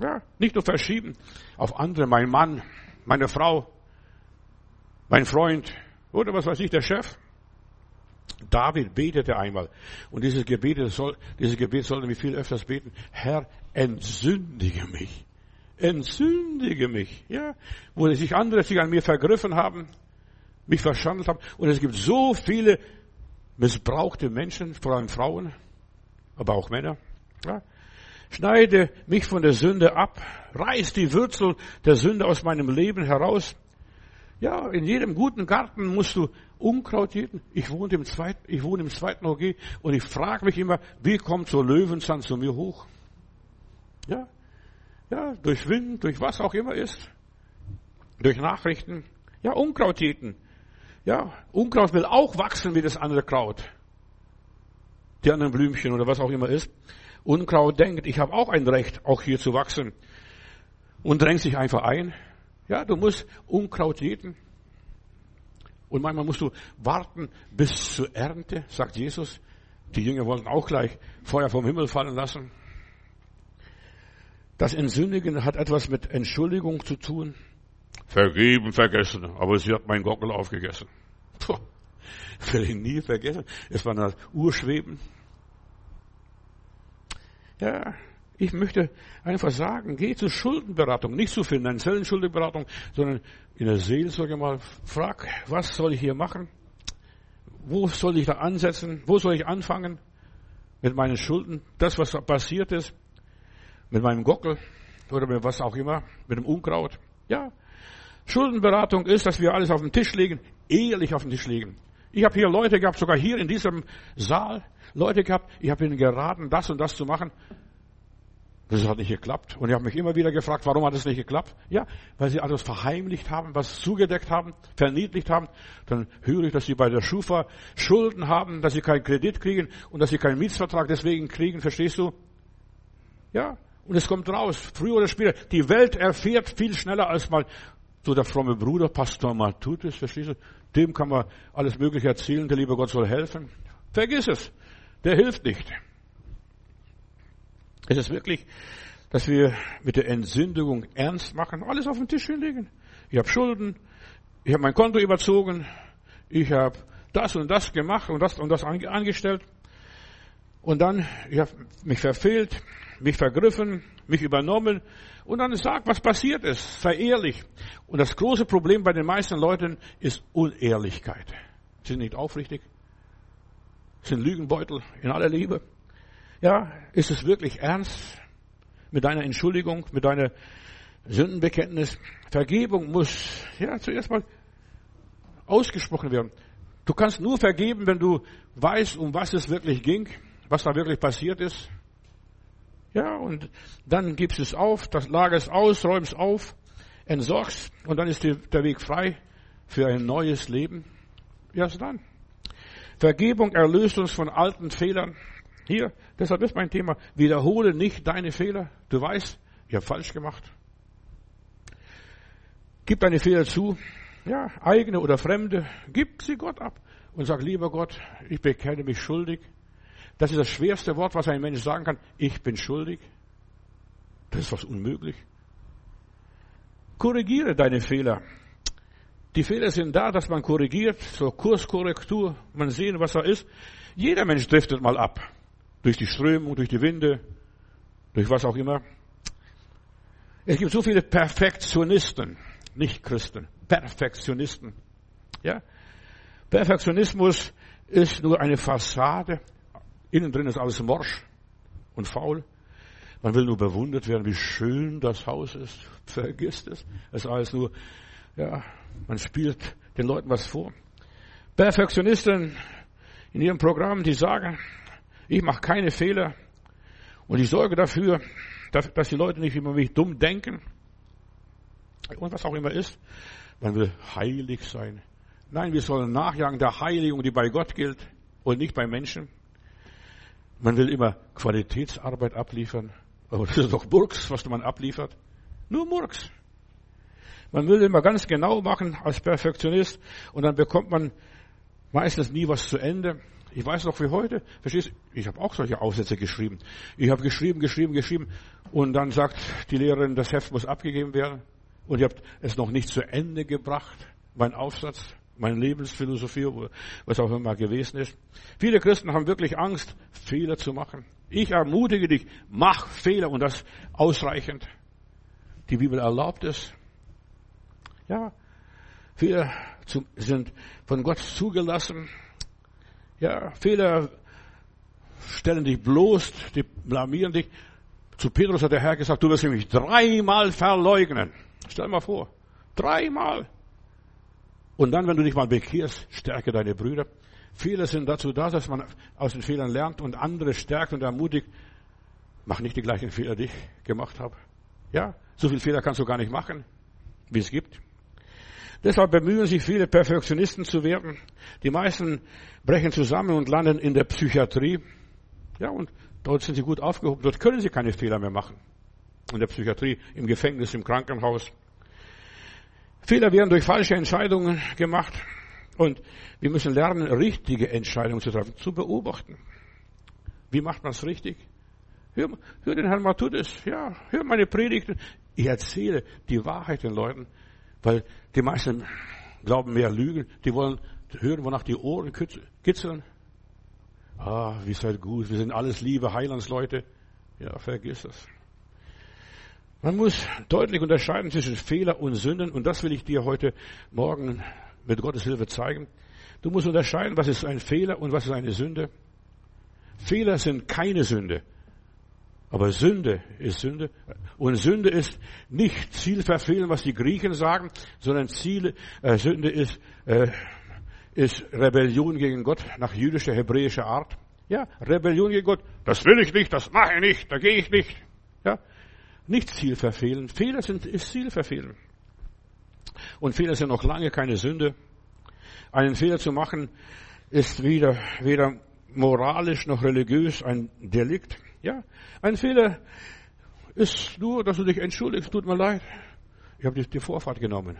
Ja, nicht nur verschieben auf andere, mein Mann, meine Frau, mein Freund oder was weiß ich, der Chef. David betete einmal. Und dieses Gebet soll, dieses Gebet sollten wir viel öfters beten. Herr, entsündige mich. Entsündige mich. Ja, wo sich andere sich an mir vergriffen haben, mich verschandelt haben. Und es gibt so viele missbrauchte Menschen, vor allem Frauen, aber auch Männer. Ja? Schneide mich von der Sünde ab, reiß die Wurzel der Sünde aus meinem Leben heraus. Ja, in jedem guten Garten musst du Unkraut jäten. Ich wohne im zweiten, ich wohne im zweiten OG und ich frage mich immer, wie kommt so Löwenzahn zu mir hoch? Ja, ja, durch Wind, durch was auch immer ist, durch Nachrichten. Ja, Unkraut jäten. Ja, Unkraut will auch wachsen wie das andere Kraut. Die anderen Blümchen oder was auch immer ist. Unkraut denkt, ich habe auch ein Recht, auch hier zu wachsen. Und drängt sich einfach ein. Ja, du musst Unkraut jäten. Und manchmal musst du warten bis zur Ernte, sagt Jesus. Die Jünger wollten auch gleich Feuer vom Himmel fallen lassen. Das Entsündigen hat etwas mit Entschuldigung zu tun. Vergeben, vergessen. Aber sie hat meinen Gockel aufgegessen. Puh, will ich nie vergessen. Es war das Urschweben. Ja, ich möchte einfach sagen, geh zur Schuldenberatung, nicht zur finanziellen Schuldenberatung, sondern in der Seelsorge mal frag, was soll ich hier machen? Wo soll ich da ansetzen? Wo soll ich anfangen? Mit meinen Schulden, das was passiert ist, mit meinem Gockel oder mit was auch immer, mit dem Unkraut. Ja, Schuldenberatung ist, dass wir alles auf den Tisch legen, ehrlich auf den Tisch legen. Ich habe hier Leute gehabt, sogar hier in diesem Saal, Leute gehabt, ich habe ihnen geraten, das und das zu machen. Das hat nicht geklappt. Und ich habe mich immer wieder gefragt, warum hat es nicht geklappt? Ja, weil sie alles verheimlicht haben, was zugedeckt haben, verniedlicht haben. Dann höre ich, dass sie bei der Schufa Schulden haben, dass sie keinen Kredit kriegen und dass sie keinen Mietsvertrag deswegen kriegen, verstehst du? Ja, und es kommt raus, früher oder später. Die Welt erfährt viel schneller als mal so der fromme Bruder, Pastor Matutis, verstehst du? Dem kann man alles Mögliche erzählen, der liebe Gott soll helfen. Vergiss es. Der hilft nicht. Es ist wirklich, dass wir mit der Entsündigung ernst machen, alles auf den Tisch hinlegen. Ich habe Schulden, ich habe mein Konto überzogen, ich habe das und das gemacht und das und das angestellt. Und dann, ich habe mich verfehlt, mich vergriffen, mich übernommen und dann sag, was passiert ist. Sei ehrlich. Und das große Problem bei den meisten Leuten ist Unehrlichkeit. Sie sind nicht aufrichtig, sind Lügenbeutel in aller Liebe. Ja, ist es wirklich ernst mit deiner Entschuldigung, mit deiner Sündenbekenntnis? Vergebung muss ja zuerst mal ausgesprochen werden. Du kannst nur vergeben, wenn du weißt, um was es wirklich ging, was da wirklich passiert ist. Ja, und dann gibst es auf, das lagerst aus, räumst auf, entsorgst und dann ist der Weg frei für ein neues Leben. Erst dann. Vergebung erlöst uns von alten Fehlern. Hier, deshalb ist mein Thema, wiederhole nicht deine Fehler. Du weißt, ich habe falsch gemacht. Gib deine Fehler zu, ja, eigene oder fremde, gib sie Gott ab und sag, lieber Gott, ich bekenne mich schuldig. Das ist das schwerste Wort, was ein Mensch sagen kann. Ich bin schuldig. Das ist was unmöglich. Korrigiere deine Fehler. Die Fehler sind da, dass man korrigiert, zur Kurskorrektur, man sehen, was da ist. Jeder Mensch driftet mal ab. Durch die Strömung, durch die Winde, durch was auch immer. Es gibt so viele Perfektionisten, nicht Christen, Perfektionisten. Ja? Perfektionismus ist nur eine Fassade. Innen drin ist alles morsch und faul. Man will nur bewundert werden, wie schön das Haus ist. Vergisst es. Es ist alles nur, ja, man spielt den Leuten was vor. Perfektionisten in ihrem Programm, die sagen, Ich mache keine Fehler. Und ich sorge dafür, dass die Leute nicht über mich dumm denken. Und was auch immer ist. Man will heilig sein. Nein, wir sollen nachjagen der Heiligung, die bei Gott gilt und nicht bei Menschen. Man will immer Qualitätsarbeit abliefern. Aber das ist doch Murks, was man abliefert. Nur Murks. Man will immer ganz genau machen als Perfektionist und dann bekommt man meistens nie was zu Ende. Ich weiß noch wie heute, verstehst? Ich habe auch solche Aufsätze geschrieben. Ich habe geschrieben, geschrieben, geschrieben und dann sagt die Lehrerin, das Heft muss abgegeben werden und ihr habt es noch nicht zu Ende gebracht, mein Aufsatz, meine Lebensphilosophie, was auch immer gewesen ist. Viele Christen haben wirklich Angst, Fehler zu machen. Ich ermutige dich, mach Fehler und das ausreichend. Die Bibel erlaubt es. Ja, Fehler sind von Gott zugelassen. Ja, Fehler stellen dich bloß, die blamieren dich. Zu Petrus hat der Herr gesagt, du wirst mich dreimal verleugnen. Stell dir mal vor, dreimal. Und dann, wenn du dich mal bekehrst, stärke deine Brüder. Fehler sind dazu da, dass man aus den Fehlern lernt und andere stärkt und ermutigt. Mach nicht die gleichen Fehler, die ich gemacht habe. Ja, so viele Fehler kannst du gar nicht machen, wie es gibt. Deshalb bemühen sich viele Perfektionisten zu werden. Die meisten brechen zusammen und landen in der Psychiatrie. Ja, und dort sind sie gut aufgehoben. Dort können sie keine Fehler mehr machen. In der Psychiatrie, im Gefängnis, im Krankenhaus. Fehler werden durch falsche Entscheidungen gemacht. Und wir müssen lernen, richtige Entscheidungen zu treffen, zu beobachten. Wie macht man es richtig? Hör, hör den Herrn Matthäus, ja, hör meine Predigten. Ich erzähle die Wahrheit den Leuten, weil die meisten glauben mehr Lügen. Die wollen hören, wonach die Ohren kitzeln. Ah, wie seid gut, wir sind alles liebe Heilandsleute. Ja, vergiss das. Man muss deutlich unterscheiden zwischen Fehler und Sünden und das will ich dir heute Morgen mit Gottes Hilfe zeigen. Du musst unterscheiden, was ist ein Fehler und was ist eine Sünde. Fehler sind keine Sünde. Aber Sünde ist Sünde. Und Sünde ist nicht Zielverfehlen, was die Griechen sagen, sondern Ziel, äh, Sünde ist, äh, ist Rebellion gegen Gott nach jüdischer, hebräischer Art. Ja, Rebellion gegen Gott. Das will ich nicht, das mache ich nicht, da gehe ich nicht. Ja, nicht Zielverfehlen. Fehler sind, ist Zielverfehlen. Und Fehler sind noch lange keine Sünde. Einen Fehler zu machen ist weder, weder moralisch noch religiös ein Delikt. Ja, ein Fehler ist nur, dass du dich entschuldigst, tut mir leid. Ich habe die, die Vorfahrt genommen.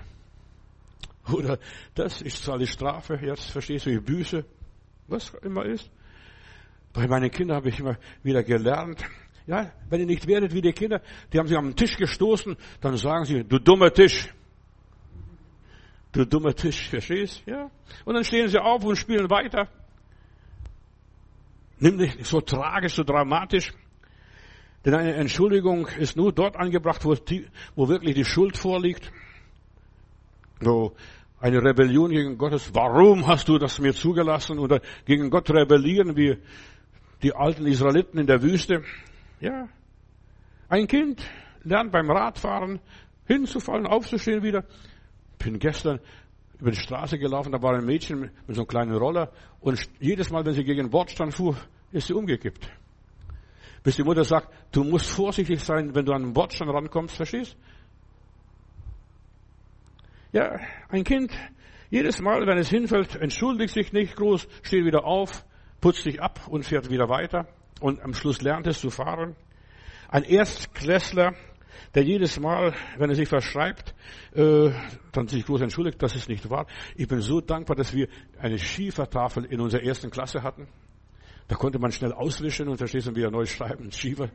Oder das, ich zahle die Strafe, jetzt verstehst du, die Büße, was immer ist. Bei meinen Kindern habe ich immer wieder gelernt, ja, wenn ihr nicht werdet wie die Kinder, die haben sich am Tisch gestoßen, dann sagen sie, du dummer Tisch. Du dummer Tisch, verstehst? Ja. Und dann stehen sie auf und spielen weiter. Nimm nicht so tragisch, so dramatisch. Denn eine Entschuldigung ist nur dort angebracht, wo, die, wo wirklich die Schuld vorliegt. Wo eine Rebellion gegen Gottes, warum hast du das mir zugelassen? Oder gegen Gott rebellieren wie die alten Israeliten in der Wüste. Ja. Ein Kind lernt beim Radfahren hinzufallen, aufzustehen wieder. Bin gestern über die Straße gelaufen, da war ein Mädchen mit so einem kleinen Roller und jedes Mal, wenn sie gegen den Bordstand fuhr, ist sie umgekippt. Bis die Mutter sagt, du musst vorsichtig sein, wenn du an den Bordstand rankommst, verstehst? Ja, ein Kind, jedes Mal, wenn es hinfällt, entschuldigt sich nicht groß, steht wieder auf, putzt sich ab und fährt wieder weiter und am Schluss lernt es zu fahren. Ein Erstklässler, der jedes Mal, wenn er sich verschreibt, äh, dann sich groß entschuldigt, das ist nicht wahr. Ich bin so dankbar, dass wir eine Schiefertafel in unserer ersten Klasse hatten. Da konnte man schnell auswischen und verstehst du, wieder neu schreiben, Schiefer.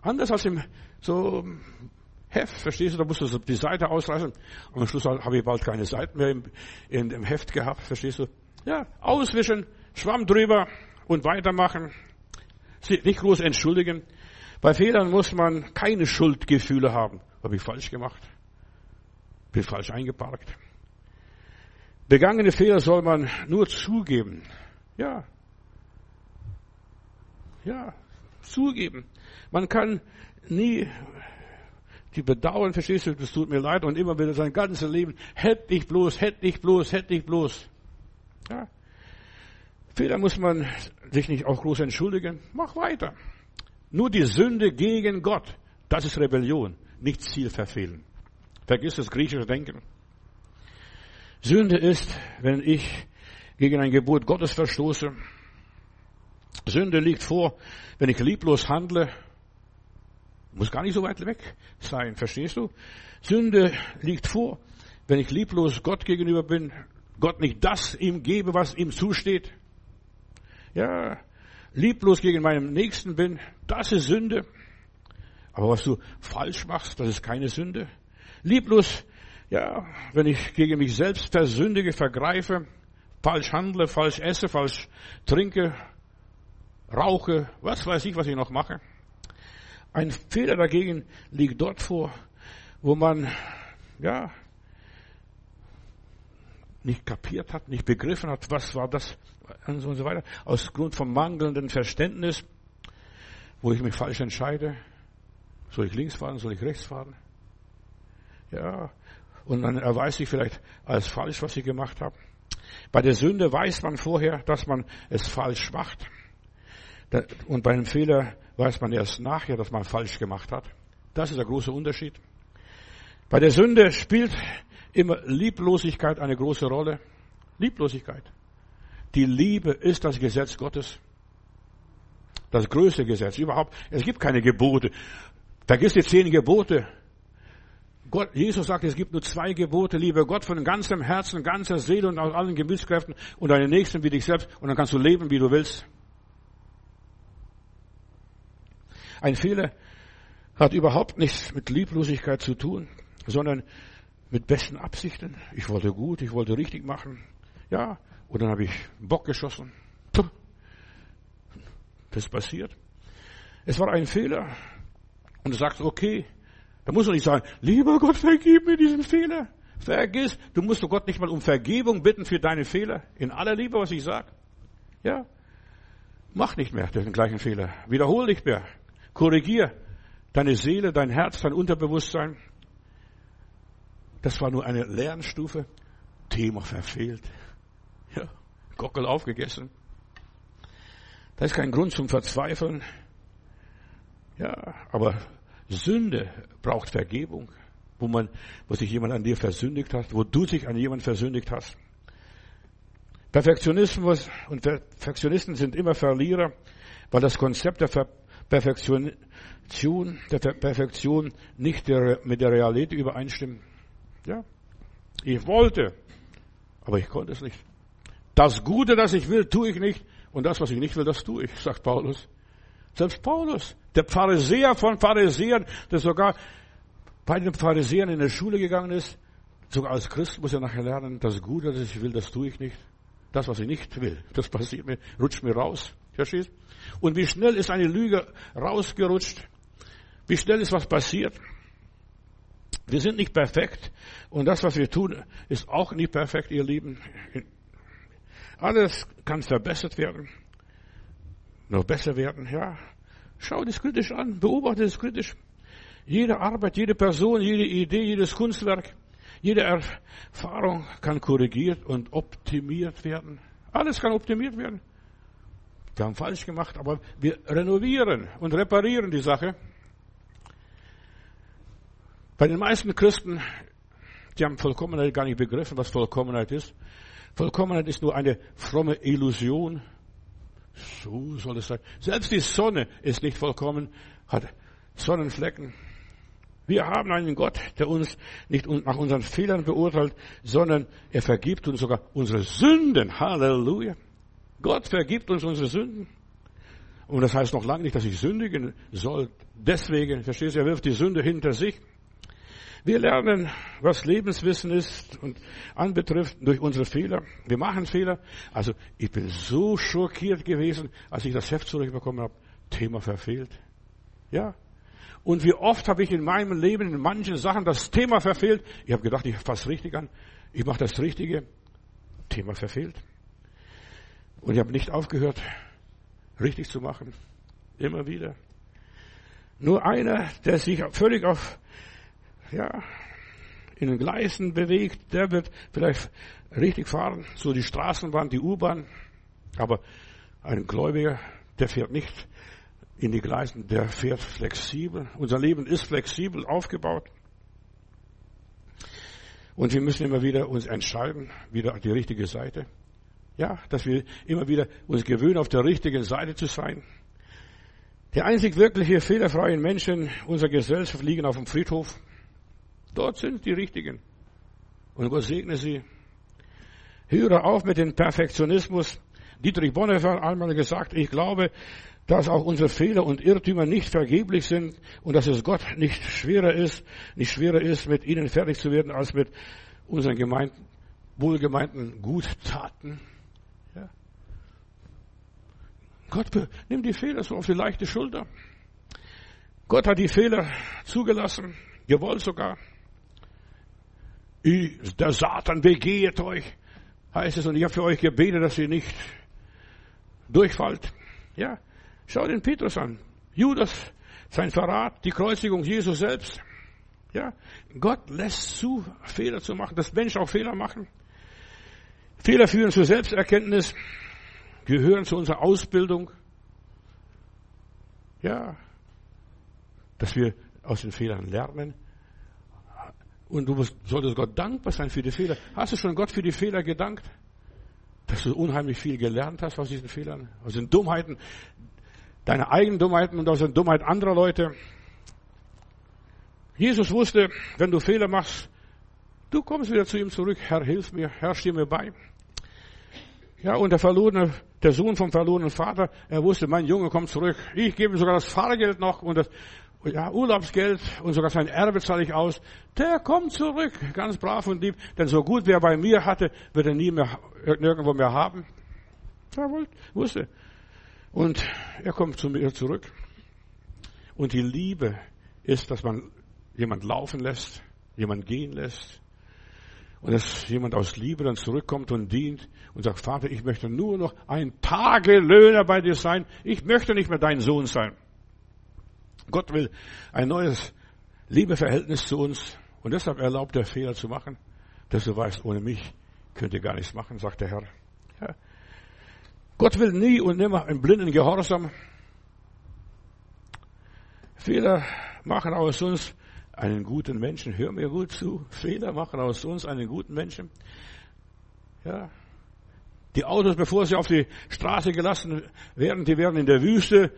Anders als im so Heft, verstehst du, da musst du die Seite ausreißen. Und am Schluss habe ich bald keine Seiten mehr im, in, im Heft gehabt, verstehst du? Ja, auswischen, Schwamm drüber und weitermachen. Nicht groß entschuldigen. Bei Fehlern muss man keine Schuldgefühle haben. Habe ich falsch gemacht? Bin falsch eingeparkt? Begangene Fehler soll man nur zugeben. Ja. Ja, zugeben. Man kann nie die bedauern, verstehst du, das tut mir leid und immer wieder sein ganzes Leben, hätte ich bloß, hätte ich bloß, hätte ich bloß. Ja. Fehler muss man sich nicht auch groß entschuldigen. Mach weiter. Nur die Sünde gegen Gott, das ist Rebellion, nicht Ziel verfehlen. Vergiss das griechische Denken. Sünde ist, wenn ich gegen ein Gebot Gottes verstoße. Sünde liegt vor, wenn ich lieblos handle. Muss gar nicht so weit weg sein, verstehst du? Sünde liegt vor, wenn ich lieblos Gott gegenüber bin, Gott nicht das ihm gebe, was ihm zusteht. Ja, lieblos gegen meinen Nächsten bin, das ist Sünde. Aber was du falsch machst, das ist keine Sünde. Lieblos, ja, wenn ich gegen mich selbst versündige, vergreife, falsch handle, falsch esse, falsch trinke, rauche, was weiß ich, was ich noch mache. Ein Fehler dagegen liegt dort vor, wo man, ja, nicht kapiert hat, nicht begriffen hat, was war das und so weiter, aus Grund vom mangelnden Verständnis, wo ich mich falsch entscheide. Soll ich links fahren, soll ich rechts fahren? Ja, und dann erweist sich vielleicht als falsch, was ich gemacht habe. Bei der Sünde weiß man vorher, dass man es falsch macht. Und bei einem Fehler weiß man erst nachher, dass man falsch gemacht hat. Das ist der große Unterschied. Bei der Sünde spielt immer Lieblosigkeit eine große Rolle. Lieblosigkeit. Die Liebe ist das Gesetz Gottes. Das größte Gesetz überhaupt. Es gibt keine Gebote. Vergiss die zehn Gebote. Gott, Jesus sagt, es gibt nur zwei Gebote. Liebe Gott von ganzem Herzen, ganzer Seele und aus allen Gemütskräften und deinen Nächsten wie dich selbst. Und dann kannst du leben, wie du willst. Ein Fehler hat überhaupt nichts mit Lieblosigkeit zu tun, sondern mit besten Absichten. Ich wollte gut, ich wollte richtig machen. Ja, und dann habe ich einen Bock geschossen. Das ist passiert. Es war ein Fehler. Und du sagst, okay, da musst du nicht sagen, lieber Gott, vergib mir diesen Fehler. Vergiss, du musst Gott nicht mal um Vergebung bitten für deine Fehler. In aller Liebe, was ich sage. Ja. Mach nicht mehr den gleichen Fehler. Wiederhol nicht mehr. Korrigier deine Seele, dein Herz, dein Unterbewusstsein. Das war nur eine Lernstufe. Thema verfehlt. Ja, Gockel aufgegessen. Da ist kein Grund zum Verzweifeln. Ja, aber Sünde braucht Vergebung, wo man, wo sich jemand an dir versündigt hat, wo du dich an jemand versündigt hast. Perfektionismus und Perfektionisten sind immer Verlierer, weil das Konzept der Perfektion, der Perfektion nicht mit der Realität übereinstimmt. Ja. Ich wollte, aber ich konnte es nicht. Das Gute, das ich will, tue ich nicht. Und das, was ich nicht will, das tue ich, sagt Paulus. Selbst Paulus, der Pharisäer von Pharisäern, der sogar bei den Pharisäern in der Schule gegangen ist, sogar als Christ muss er nachher lernen, das Gute, das ich will, das tue ich nicht. Das, was ich nicht will, das passiert mir, rutscht mir raus. Verstehst? Und wie schnell ist eine Lüge rausgerutscht? Wie schnell ist was passiert? Wir sind nicht perfekt und das, was wir tun, ist auch nicht perfekt, ihr Lieben. Alles kann verbessert werden, noch besser werden, ja. Schau das kritisch an, beobachte es kritisch. Jede Arbeit, jede Person, jede Idee, jedes Kunstwerk, jede Erfahrung kann korrigiert und optimiert werden. Alles kann optimiert werden. Wir haben falsch gemacht, aber wir renovieren und reparieren die Sache. Bei den meisten Christen, die haben Vollkommenheit gar nicht begriffen, was Vollkommenheit ist. Vollkommenheit ist nur eine fromme Illusion. So soll es sein. Selbst die Sonne ist nicht vollkommen, hat Sonnenflecken. Wir haben einen Gott, der uns nicht nach unseren Fehlern beurteilt, sondern er vergibt uns sogar unsere Sünden. Halleluja. Gott vergibt uns unsere Sünden. Und das heißt noch lange nicht, dass ich sündigen soll. Deswegen, verstehst du, er wirft die Sünde hinter sich. Wir lernen, was Lebenswissen ist und anbetrifft durch unsere Fehler. Wir machen Fehler. Also ich bin so schockiert gewesen, als ich das Heft zurückbekommen habe. Thema verfehlt. Ja. Und wie oft habe ich in meinem Leben in manchen Sachen das Thema verfehlt. Ich habe gedacht, ich fasse richtig an. Ich mache das Richtige. Thema verfehlt. Und ich habe nicht aufgehört, richtig zu machen. Immer wieder. Nur einer, der sich völlig auf ja, in den Gleisen bewegt, der wird vielleicht richtig fahren, so die Straßenbahn, die U-Bahn. Aber ein Gläubiger, der fährt nicht in die Gleisen, der fährt flexibel. Unser Leben ist flexibel aufgebaut. Und wir müssen immer wieder uns entscheiden, wieder die richtige Seite. Ja, dass wir immer wieder uns gewöhnen, auf der richtigen Seite zu sein. Die einzig wirkliche fehlerfreien Menschen unserer Gesellschaft liegen auf dem Friedhof. Dort sind die Richtigen. Und Gott segne sie. Höre auf mit dem Perfektionismus. Dietrich Bonhoeffer hat einmal gesagt, ich glaube, dass auch unsere Fehler und Irrtümer nicht vergeblich sind und dass es Gott nicht schwerer ist, nicht schwerer ist, mit ihnen fertig zu werden, als mit unseren gemeinten, wohlgemeinten Guttaten. Ja. Gott nimmt die Fehler so auf die leichte Schulter. Gott hat die Fehler zugelassen, gewollt sogar. Der Satan begeht euch, heißt es, und ich habe für euch gebetet, dass ihr nicht durchfallt. Ja, Schau den Petrus an. Judas, sein Verrat, die Kreuzigung Jesus selbst. Ja, Gott lässt zu, Fehler zu machen, dass Menschen auch Fehler machen. Fehler führen zur Selbsterkenntnis, gehören zu unserer Ausbildung. Ja, dass wir aus den Fehlern lernen. Und du solltest Gott dankbar sein für die Fehler. Hast du schon Gott für die Fehler gedankt? Dass du unheimlich viel gelernt hast aus diesen Fehlern, aus den Dummheiten, deine eigenen Dummheiten und aus der Dummheit anderer Leute. Jesus wusste, wenn du Fehler machst, du kommst wieder zu ihm zurück. Herr, hilf mir. Herr, steh mir bei. Ja, und der verlorene, der Sohn vom verlorenen Vater, er wusste, mein Junge kommt zurück. Ich gebe ihm sogar das Fahrgeld noch und das ja, Urlaubsgeld und sogar sein Erbe zahle ich aus. Der kommt zurück, ganz brav und lieb. Denn so gut wie er bei mir hatte, wird er nie mehr nirgendwo mehr haben. Er wusste, und er kommt zu mir zurück. Und die Liebe ist, dass man jemand laufen lässt, jemand gehen lässt. Und dass jemand aus Liebe dann zurückkommt und dient und sagt, Vater, ich möchte nur noch ein Tagelöhner bei dir sein. Ich möchte nicht mehr dein Sohn sein. Gott will ein neues Liebeverhältnis zu uns. Und deshalb erlaubt er Fehler zu machen. Dass du weißt, ohne mich könnt ihr gar nichts machen, sagt der Herr. Ja. Gott will nie und nimmer einen blinden Gehorsam. Fehler machen aus uns einen guten Menschen. Hör mir gut zu. Fehler machen aus uns einen guten Menschen. Ja. Die Autos, bevor sie auf die Straße gelassen werden, die werden in der Wüste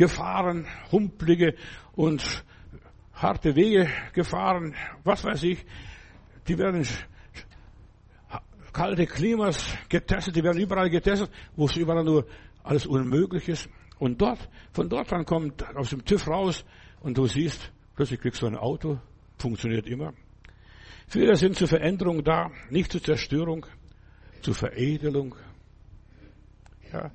gefahren, humpelige und harte Wege gefahren, was weiß ich. Die werden kalte Klimas getestet, die werden überall getestet, wo es überall nur alles unmöglich ist. Und dort, von dort an kommt aus dem TÜV raus und du siehst, plötzlich kriegst du ein Auto, funktioniert immer. Fehler sind zur Veränderung da, nicht zur Zerstörung, zur Veredelung. Ja.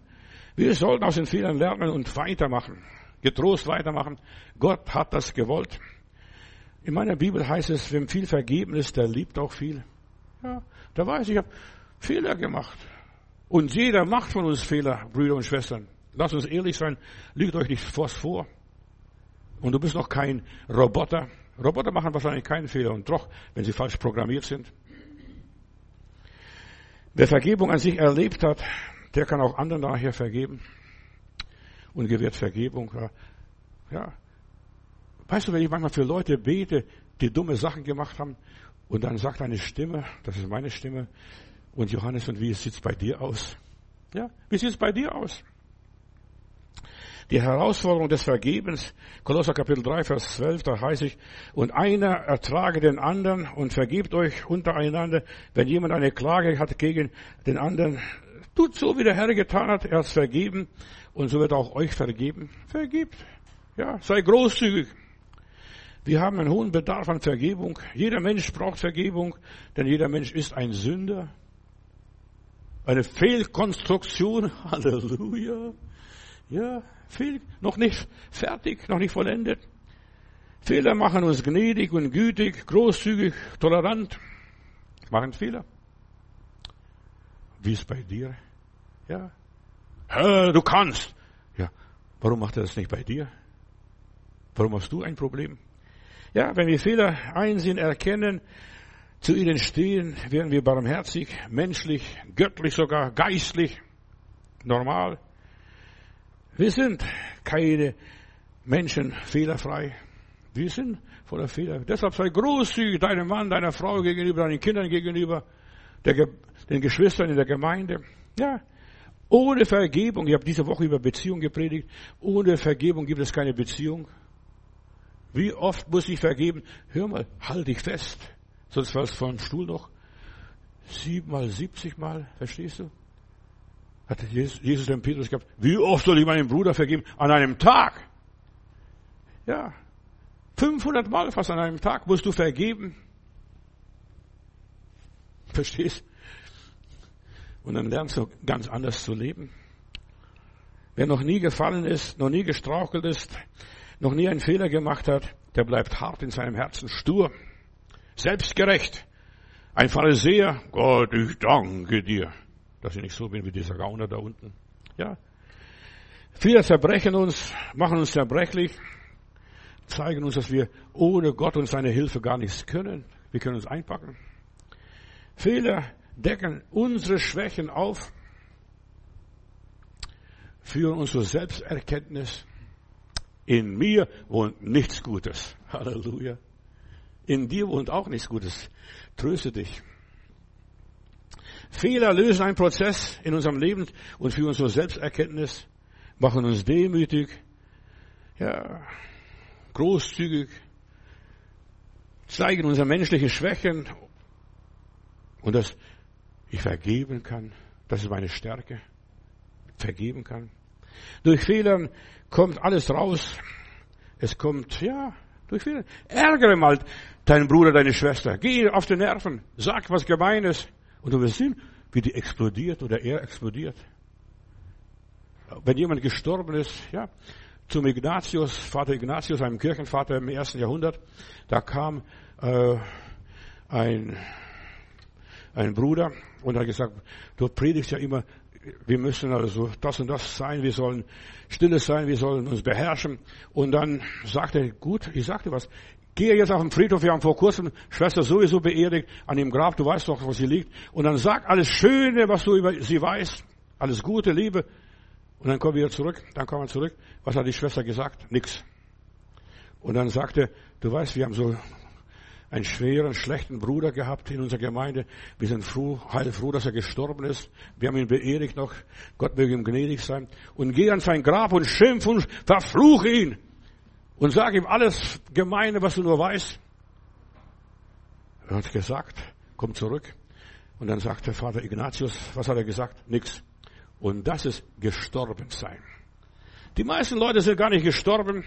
Wir sollten aus den Fehlern lernen und weitermachen, getrost weitermachen. Gott hat das gewollt. In meiner Bibel heißt es, wem viel vergeben ist, der liebt auch viel. Ja, da weiß ich, ich habe Fehler gemacht. Und jeder macht von uns Fehler, Brüder und Schwestern. Lass uns ehrlich sein, lügt euch nicht was vor. Und du bist noch kein Roboter. Roboter machen wahrscheinlich keinen Fehler und doch, wenn sie falsch programmiert sind. Wer Vergebung an sich erlebt hat, der kann auch anderen nachher vergeben und gewährt Vergebung. Ja. Weißt du, wenn ich manchmal für Leute bete, die dumme Sachen gemacht haben, und dann sagt eine Stimme, das ist meine Stimme, und Johannes, und wie sieht es bei dir aus? Ja, wie sieht es bei dir aus? Die Herausforderung des Vergebens, Kolosser Kapitel 3, Vers 12, da heißt ich, und einer ertrage den anderen und vergebt euch untereinander, wenn jemand eine Klage hat gegen den anderen, tut so, wie der Herr getan hat, er hat vergeben, und so wird auch euch vergeben. Vergibt. Ja, sei großzügig. Wir haben einen hohen Bedarf an Vergebung. Jeder Mensch braucht Vergebung, denn jeder Mensch ist ein Sünder. Eine Fehlkonstruktion. (laughs) Halleluja. Ja, fehl, noch nicht fertig, noch nicht vollendet. Fehler machen uns gnädig und gütig, großzügig, tolerant. Machen Fehler. Wie ist bei dir? Ja. Herr, du kannst. Ja. Warum macht er das nicht bei dir? Warum hast du ein Problem? Ja, wenn wir Fehler einsehen, erkennen, zu ihnen stehen, werden wir barmherzig, menschlich, göttlich sogar, geistlich. normal. Wir sind keine Menschen fehlerfrei. Wir sind voller Fehler. Deshalb sei großzügig deinem Mann, deiner Frau gegenüber, deinen Kindern gegenüber, der, den Geschwistern in der Gemeinde. Ja, ohne Vergebung, ich habe diese Woche über Beziehung gepredigt, ohne Vergebung gibt es keine Beziehung. Wie oft muss ich vergeben? Hör mal, halt dich fest, sonst fällst du vom Stuhl noch. Siebenmal, siebzigmal, verstehst du? Hat Jesus dem Petrus gehabt, wie oft soll ich meinem Bruder vergeben? An einem Tag. Ja, 500 Mal fast an einem Tag musst du vergeben. Verstehst? Und dann lernst du ganz anders zu leben. Wer noch nie gefallen ist, noch nie gestrauchelt ist, noch nie einen Fehler gemacht hat, der bleibt hart in seinem Herzen, stur, selbstgerecht. Ein Pharisäer, Gott, ich danke dir, dass ich nicht so bin wie dieser Gauner da unten. Ja. Viele zerbrechen uns, machen uns zerbrechlich, zeigen uns, dass wir ohne Gott und seine Hilfe gar nichts können. Wir können uns einpacken. Fehler decken unsere Schwächen auf, führen uns zur Selbsterkenntnis. In mir wohnt nichts Gutes. Halleluja. In dir wohnt auch nichts Gutes. Tröste dich. Fehler lösen einen Prozess in unserem Leben und führen uns zur Selbsterkenntnis, machen uns demütig, ja, großzügig, zeigen unsere menschlichen Schwächen und dass ich vergeben kann. Das ist meine Stärke. Vergeben kann. Durch Fehler kommt alles raus. Es kommt, ja, durch Fehler. Ärgere mal deinen Bruder, deine Schwester. Geh auf die Nerven. Sag was Gemeines. Und du wirst sehen, wie die explodiert oder er explodiert. Wenn jemand gestorben ist, ja, zum Ignatius, Vater Ignatius, einem Kirchenvater im ersten Jahrhundert, da kam äh, ein, ein Bruder und hat gesagt, du predigst ja immer, wir müssen also das und das sein, wir sollen stille sein, wir sollen uns beherrschen. Und dann sagte er, gut, ich sagte was, gehe jetzt auf den Friedhof, wir haben vor kurzem Schwester sowieso beerdigt, an dem Grab, du weißt doch, wo sie liegt. Und dann sag alles Schöne, was du über sie weißt, alles Gute, Liebe. Und dann kommen wir zurück, dann kommen wir zurück. Was hat die Schwester gesagt? Nix. Und dann sagte, du weißt, wir haben so einen schweren, schlechten Bruder gehabt in unserer Gemeinde. Wir sind froh, heilfroh, dass er gestorben ist. Wir haben ihn beerdigt noch. Gott möge ihm gnädig sein. Und geh an sein Grab und schimpf und verfluch ihn. Und sag ihm alles Gemeine, was du nur weißt. Er hat gesagt, komm zurück. Und dann sagte Vater Ignatius, was hat er gesagt? Nix. Und das ist gestorben sein. Die meisten Leute sind gar nicht gestorben.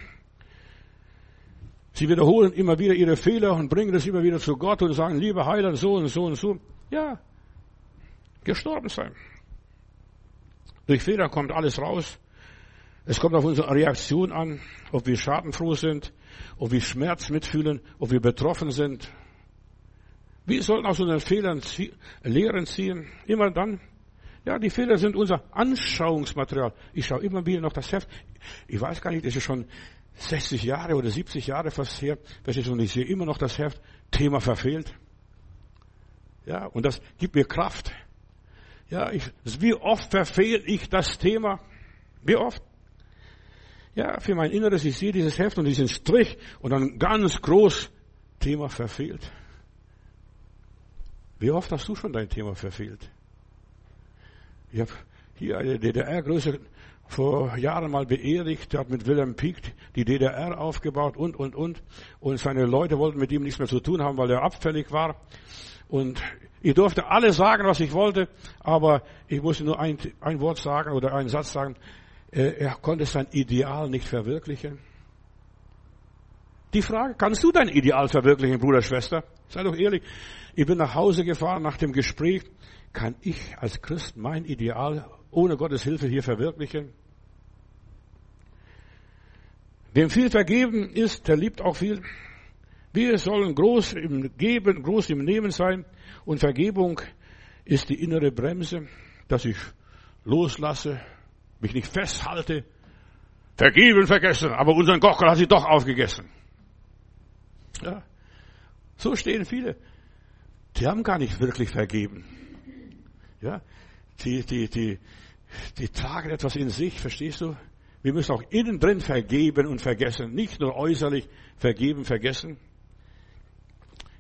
Sie wiederholen immer wieder ihre Fehler und bringen es immer wieder zu Gott und sagen, lieber Heiland, so und so und so. Ja, gestorben sein. Durch Fehler kommt alles raus. Es kommt auf unsere Reaktion an, ob wir schadenfroh sind, ob wir Schmerz mitfühlen, ob wir betroffen sind. Wir sollten aus unseren Fehlern Lehren ziehen. Immer dann, ja, die Fehler sind unser Anschauungsmaterial. Ich schaue immer wieder noch das Heft. Ich weiß gar nicht, das ist schon 60 Jahre oder 70 Jahre fast her, verstehst und ich sehe immer noch das Heft, Thema verfehlt. Ja, und das gibt mir Kraft. Ja, ich, wie oft verfehle ich das Thema? Wie oft? Ja, für mein Inneres, ich sehe dieses Heft und diesen Strich und dann ganz groß Thema verfehlt. Wie oft hast du schon dein Thema verfehlt? Ich habe hier eine DDR-Größe vor Jahren mal beerdigt, hat mit Wilhelm Pieck die DDR aufgebaut und, und, und. Und seine Leute wollten mit ihm nichts mehr zu tun haben, weil er abfällig war. Und ich durfte alles sagen, was ich wollte, aber ich musste nur ein, ein Wort sagen oder einen Satz sagen. Er konnte sein Ideal nicht verwirklichen. Die Frage, kannst du dein Ideal verwirklichen, Bruder, Schwester? Sei doch ehrlich. Ich bin nach Hause gefahren nach dem Gespräch kann ich als Christ mein Ideal ohne Gottes Hilfe hier verwirklichen? Wem viel vergeben ist, der liebt auch viel. Wir sollen groß im Geben, groß im Nehmen sein. Und Vergebung ist die innere Bremse, dass ich loslasse, mich nicht festhalte. Vergeben, vergessen, aber unseren Kochel hat sie doch aufgegessen. Ja, so stehen viele. Die haben gar nicht wirklich vergeben. Ja, die, die, die, Die tragen etwas in sich, verstehst du? Wir müssen auch innen drin vergeben und vergessen, nicht nur äußerlich vergeben, vergessen.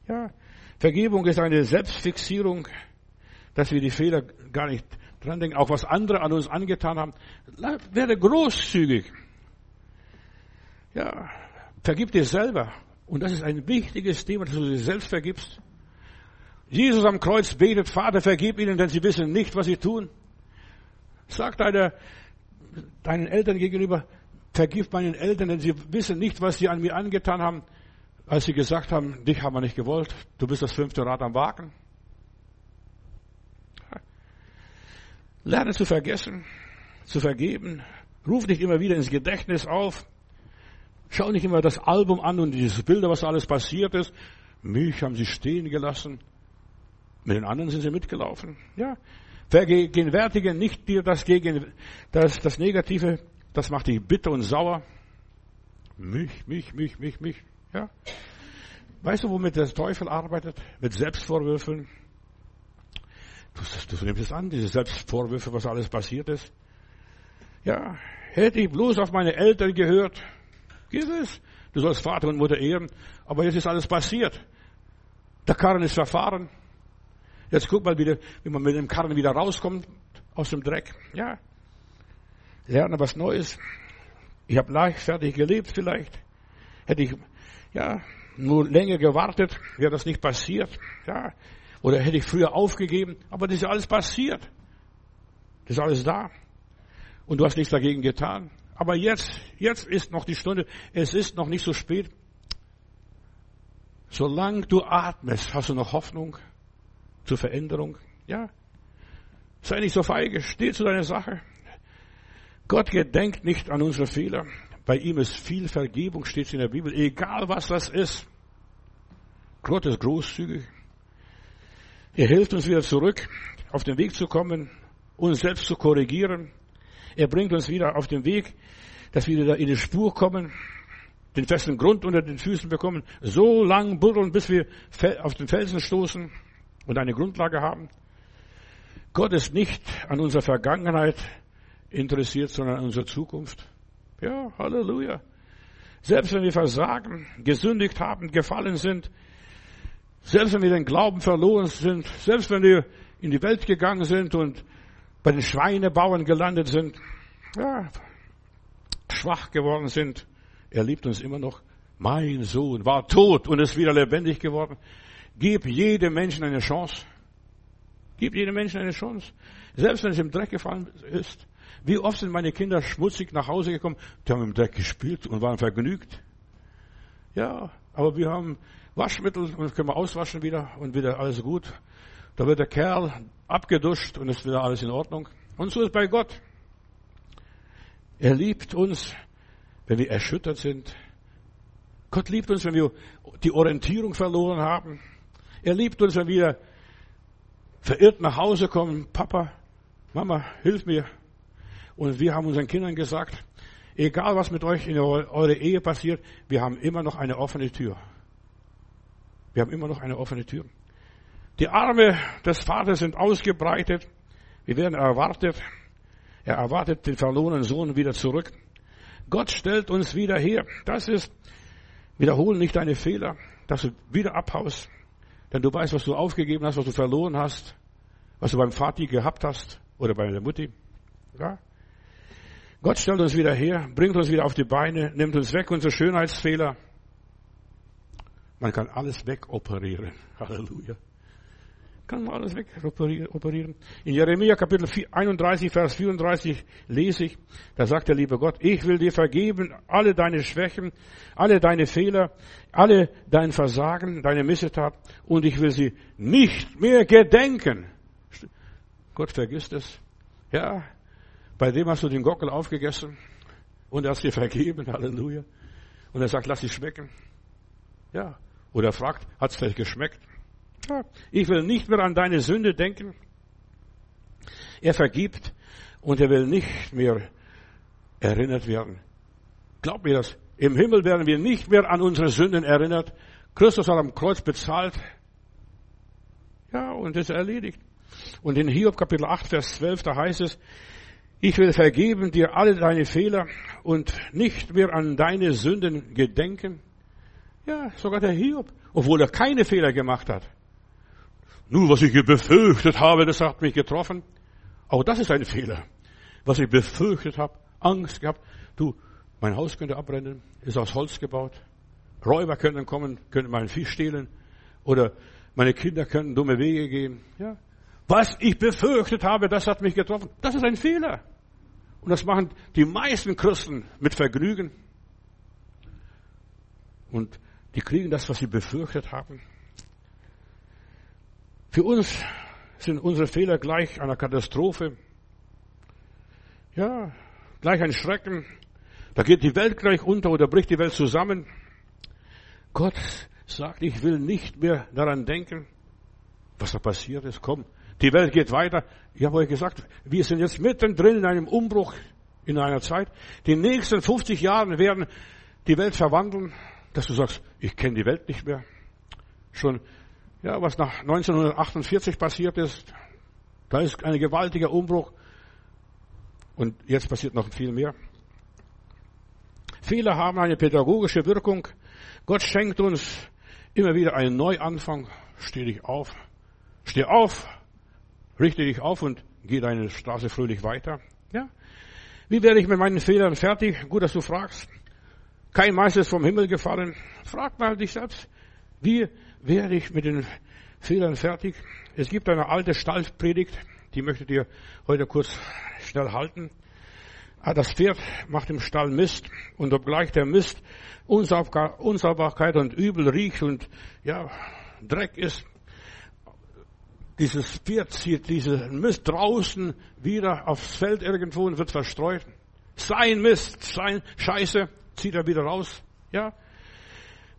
Ja, Vergebung ist eine Selbstfixierung, dass wir die Fehler gar nicht dran denken, auch was andere an uns angetan haben. Werde großzügig. Ja, vergib dir selber. Und das ist ein wichtiges Thema, dass du dir selbst vergibst. Jesus am Kreuz betet, Vater, vergib ihnen, denn sie wissen nicht, was sie tun. Sag deiner, deinen Eltern gegenüber, vergib meinen Eltern, denn sie wissen nicht, was sie an mir angetan haben, als sie gesagt haben, dich haben wir nicht gewollt, du bist das fünfte Rad am Wagen. Lerne zu vergessen, zu vergeben. Ruf nicht immer wieder ins Gedächtnis auf. Schau nicht immer das Album an und diese Bilder, was alles passiert ist. Mich haben sie stehen gelassen. Mit den anderen sind sie mitgelaufen. Ja. Vergegenwärtige nicht dir das gegen, das, das Negative, das macht dich bitter und sauer. Mich, mich, mich, mich, mich. Ja. Weißt du, womit der Teufel arbeitet? Mit Selbstvorwürfen. Du, du nimmst es an, diese Selbstvorwürfe, was alles passiert ist. Ja, hätte ich bloß auf meine Eltern gehört, es. Du sollst Vater und Mutter ehren, aber jetzt ist alles passiert. Der Karren ist verfahren. Jetzt guck mal wieder, wie man mit dem Karren wieder rauskommt aus dem Dreck. Ja. Lerne was Neues. Ich habe leichtfertig gelebt vielleicht. Hätte ich, ja, nur länger gewartet, wäre das nicht passiert. Ja. Oder hätte ich früher aufgegeben. Aber das ist alles passiert. Das ist alles da. Und du hast nichts dagegen getan. Aber jetzt, jetzt ist noch die Stunde. Es ist noch nicht so spät. Solange du atmest, hast du noch Hoffnung zur Veränderung. Ja. Sei nicht so feige. Steh zu deiner Sache. Gott gedenkt nicht an unsere Fehler. Bei ihm ist viel Vergebung, steht es in der Bibel. Egal was das ist. Gott ist großzügig. Er hilft uns wieder zurück, auf den Weg zu kommen, uns selbst zu korrigieren. Er bringt uns wieder auf den Weg, dass wir wieder in die Spur kommen, den festen Grund unter den Füßen bekommen, so lang buddeln, bis wir auf den Felsen stoßen und eine Grundlage haben. Gott ist nicht an unserer Vergangenheit interessiert, sondern an unserer Zukunft. Ja, Halleluja. Selbst wenn wir versagen, gesündigt haben, gefallen sind, selbst wenn wir den Glauben verloren sind, selbst wenn wir in die Welt gegangen sind und bei den Schweinebauern gelandet sind, ja, schwach geworden sind, er liebt uns immer noch. Mein Sohn war tot und ist wieder lebendig geworden. Gib jedem Menschen eine Chance. Gib jedem Menschen eine Chance. Selbst wenn es im Dreck gefallen ist. Wie oft sind meine Kinder schmutzig nach Hause gekommen, die haben im Dreck gespielt und waren vergnügt. Ja, aber wir haben Waschmittel und können wir auswaschen wieder und wieder alles gut. Da wird der Kerl abgeduscht und ist wieder alles in Ordnung. Und so ist bei Gott. Er liebt uns, wenn wir erschüttert sind. Gott liebt uns, wenn wir die Orientierung verloren haben. Er liebt uns, wenn wir verirrt nach Hause kommen. Papa, Mama, hilf mir. Und wir haben unseren Kindern gesagt, egal was mit euch in eurer Ehe passiert, wir haben immer noch eine offene Tür. Wir haben immer noch eine offene Tür. Die Arme des Vaters sind ausgebreitet. Wir werden erwartet. Er erwartet den verlorenen Sohn wieder zurück. Gott stellt uns wieder her. Das ist, wiederhole nicht deine Fehler, dass du wieder abhaust. Denn du weißt, was du aufgegeben hast, was du verloren hast, was du beim Vati gehabt hast oder bei der Mutti. Ja? Gott stellt uns wieder her, bringt uns wieder auf die Beine, nimmt uns weg unsere Schönheitsfehler. Man kann alles wegoperieren. Halleluja. Kann man alles wegoperieren. In Jeremia Kapitel 31, Vers 34 lese ich, da sagt der liebe Gott, ich will dir vergeben alle deine Schwächen, alle deine Fehler, alle dein Versagen, deine Missetat und ich will sie nicht mehr gedenken. Gott vergisst es. Ja, bei dem hast du den Gockel aufgegessen und er hat dir vergeben. Halleluja. Und er sagt, lass sie schmecken. Ja, oder fragt, hat es vielleicht geschmeckt? Ja, ich will nicht mehr an deine Sünde denken. Er vergibt und er will nicht mehr erinnert werden. Glaub mir das. Im Himmel werden wir nicht mehr an unsere Sünden erinnert. Christus hat am Kreuz bezahlt. Ja, und ist erledigt. Und in Hiob Kapitel 8, Vers 12, da heißt es, Ich will vergeben dir alle deine Fehler und nicht mehr an deine Sünden gedenken. Ja, sogar der Hiob, obwohl er keine Fehler gemacht hat. Nur was ich befürchtet habe, das hat mich getroffen. Auch das ist ein Fehler. Was ich befürchtet habe, Angst gehabt. Du, mein Haus könnte abbrennen, ist aus Holz gebaut. Räuber könnten kommen, könnten meinen Fisch stehlen. Oder meine Kinder könnten dumme Wege gehen. Ja. Was ich befürchtet habe, das hat mich getroffen. Das ist ein Fehler. Und das machen die meisten Christen mit Vergnügen. Und die kriegen das, was sie befürchtet haben. Für uns sind unsere Fehler gleich einer Katastrophe. Ja, gleich ein Schrecken. Da geht die Welt gleich unter oder bricht die Welt zusammen. Gott sagt, ich will nicht mehr daran denken, was da passiert ist. Komm, die Welt geht weiter. Ich habe euch gesagt, wir sind jetzt mittendrin in einem Umbruch in einer Zeit. Die nächsten 50 Jahre werden die Welt verwandeln, dass du sagst, ich kenne die Welt nicht mehr. Schon, ja, was nach 1948 passiert ist, da ist ein gewaltiger Umbruch. Und jetzt passiert noch viel mehr. Fehler haben eine pädagogische Wirkung. Gott schenkt uns immer wieder einen Neuanfang. Steh dich auf. Steh auf. Richte dich auf und geh deine Straße fröhlich weiter. Ja? Wie werde ich mit meinen Fehlern fertig? Gut, dass du fragst. Kein Meister ist vom Himmel gefallen. Frag mal dich selbst. Wie werde ich mit den Fehlern fertig? Es gibt eine alte Stallpredigt, die möchte ich dir heute kurz schnell halten. Ah, das Pferd macht im Stall Mist und obgleich der Mist Unsauberkeit und Übel riecht und ja, Dreck ist, dieses Pferd zieht diesen Mist draußen wieder aufs Feld irgendwo und wird verstreut. Sein Mist, sein Scheiße zieht er wieder raus. Ja,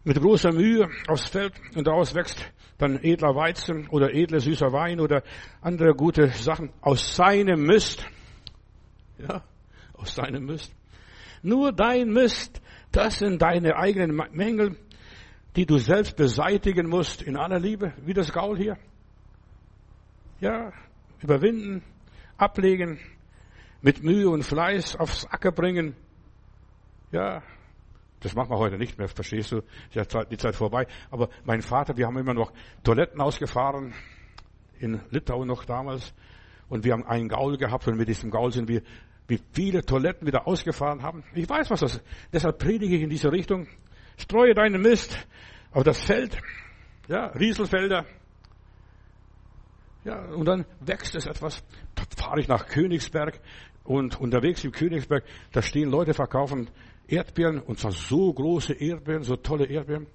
mit großer Mühe aufs Feld und daraus wächst dann edler Weizen oder edler süßer Wein oder andere gute Sachen aus seinem Mist. Ja, aus seinem Mist. Nur dein Mist, das sind deine eigenen Mängel, die du selbst beseitigen musst in aller Liebe, wie das Gaul hier. Ja, überwinden, ablegen, mit Mühe und Fleiß aufs Acker bringen. Ja, das machen wir heute nicht mehr, verstehst du? Ist ja die Zeit vorbei. Aber mein Vater, wir haben immer noch Toiletten ausgefahren, in Litauen noch damals. Und wir haben einen Gaul gehabt und mit diesem Gaul sind wir wie viele Toiletten wieder ausgefahren haben. Ich weiß, was das ist. Deshalb predige ich in diese Richtung. Streue deinen Mist auf das Feld. Ja, Rieselfelder. Ja, und dann wächst es etwas. Da fahre ich nach Königsberg und unterwegs im Königsberg, da stehen Leute verkaufen Erdbeeren und zwar so große Erdbeeren, so tolle Erdbeeren.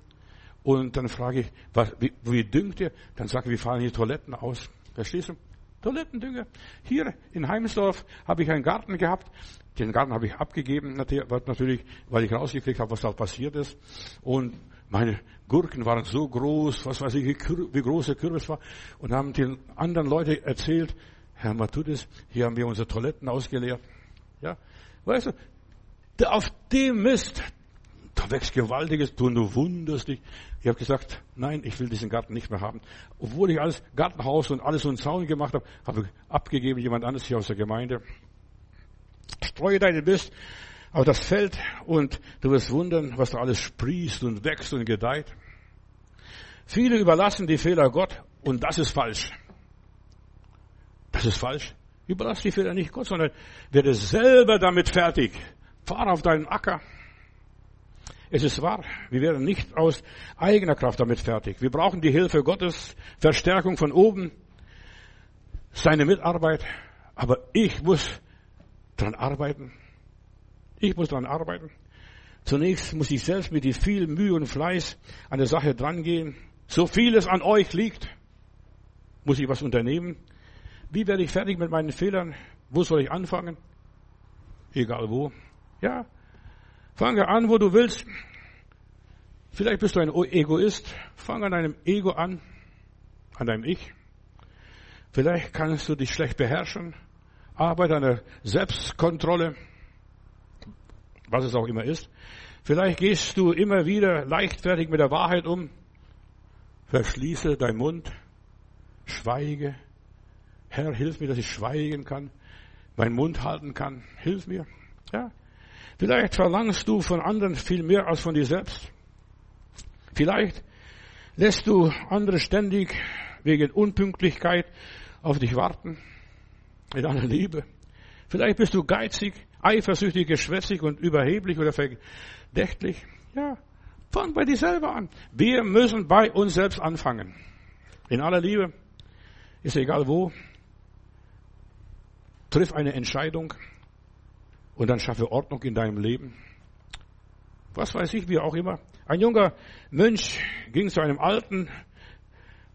Und dann frage ich, was, wie, wie düngt ihr? Dann sagen wir fahren hier Toiletten aus. Verstehst du? Toilettendünger. Hier in Heimsdorf habe ich einen Garten gehabt. Den Garten habe ich abgegeben, natürlich, weil ich rausgekriegt habe, was da passiert ist. Und meine Gurken waren so groß, was weiß ich, wie groß der Kürbis war. Und haben den anderen Leuten erzählt, Herr Matudis, hier haben wir unsere Toiletten ausgeleert. Ja, weißt du, auf dem Mist, da wächst Gewaltiges, du, du wunderst dich. Ich habe gesagt, nein, ich will diesen Garten nicht mehr haben. Obwohl ich alles Gartenhaus und alles einen Zaun gemacht habe, habe ich abgegeben, jemand anderes hier aus der Gemeinde. Streue deine Mist auf das Feld und du wirst wundern, was da alles sprießt und wächst und gedeiht. Viele überlassen die Fehler Gott und das ist falsch. Das ist falsch. Überlass die Fehler nicht Gott, sondern werde selber damit fertig. Fahr auf deinen Acker, es ist wahr, wir werden nicht aus eigener Kraft damit fertig. Wir brauchen die Hilfe Gottes, Verstärkung von oben, seine Mitarbeit. Aber ich muss dran arbeiten. Ich muss dran arbeiten. Zunächst muss ich selbst mit viel Mühe und Fleiß an der Sache drangehen. So vieles an euch liegt, muss ich was unternehmen. Wie werde ich fertig mit meinen Fehlern? Wo soll ich anfangen? Egal wo. Ja, Fange an, wo du willst. Vielleicht bist du ein Egoist. Fang an deinem Ego an, an deinem Ich. Vielleicht kannst du dich schlecht beherrschen. Arbeite an der Selbstkontrolle, was es auch immer ist. Vielleicht gehst du immer wieder leichtfertig mit der Wahrheit um. Verschließe deinen Mund. Schweige. Herr, hilf mir, dass ich schweigen kann. meinen Mund halten kann. Hilf mir. Ja. Vielleicht verlangst du von anderen viel mehr als von dir selbst. Vielleicht lässt du andere ständig wegen Unpünktlichkeit auf dich warten. In deiner Liebe. Vielleicht bist du geizig, eifersüchtig, geschwätzig und überheblich oder verdächtlich. Ja, fang bei dir selber an. Wir müssen bei uns selbst anfangen. In aller Liebe, ist egal wo, triff eine Entscheidung und dann schaffe Ordnung in deinem Leben. Was weiß ich, wie auch immer. Ein junger Mönch ging zu einem alten,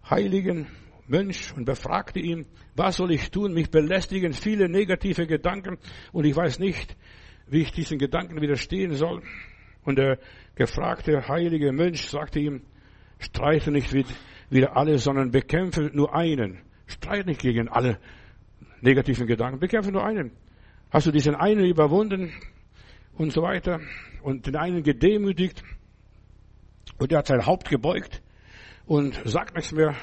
heiligen Mönch und befragte ihn, was soll ich tun? Mich belästigen viele negative Gedanken und ich weiß nicht, wie ich diesen Gedanken widerstehen soll. Und der gefragte heilige Mönch sagte ihm, streite nicht wieder alle, sondern bekämpfe nur einen. Streite nicht gegen alle negativen Gedanken, bekämpfe nur einen. Hast du diesen einen überwunden und so weiter und den einen gedemütigt und er hat sein Haupt gebeugt und sagt nichts mehr,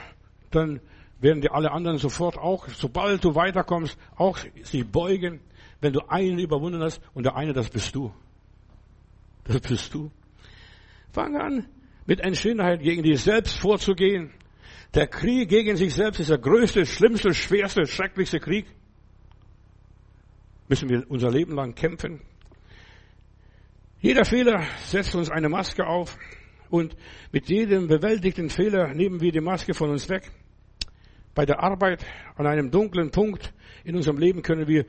dann werden die alle anderen sofort auch, sobald du weiterkommst, auch sich beugen, wenn du einen überwunden hast und der eine, das bist du. Das bist du. Fang an, mit Entschiedenheit gegen dich selbst vorzugehen. Der Krieg gegen sich selbst ist der größte, schlimmste, schwerste, schrecklichste Krieg. Müssen wir unser Leben lang kämpfen. Jeder Fehler setzt uns eine Maske auf und mit jedem bewältigten Fehler nehmen wir die Maske von uns weg. Bei der Arbeit an einem dunklen Punkt in unserem Leben können wir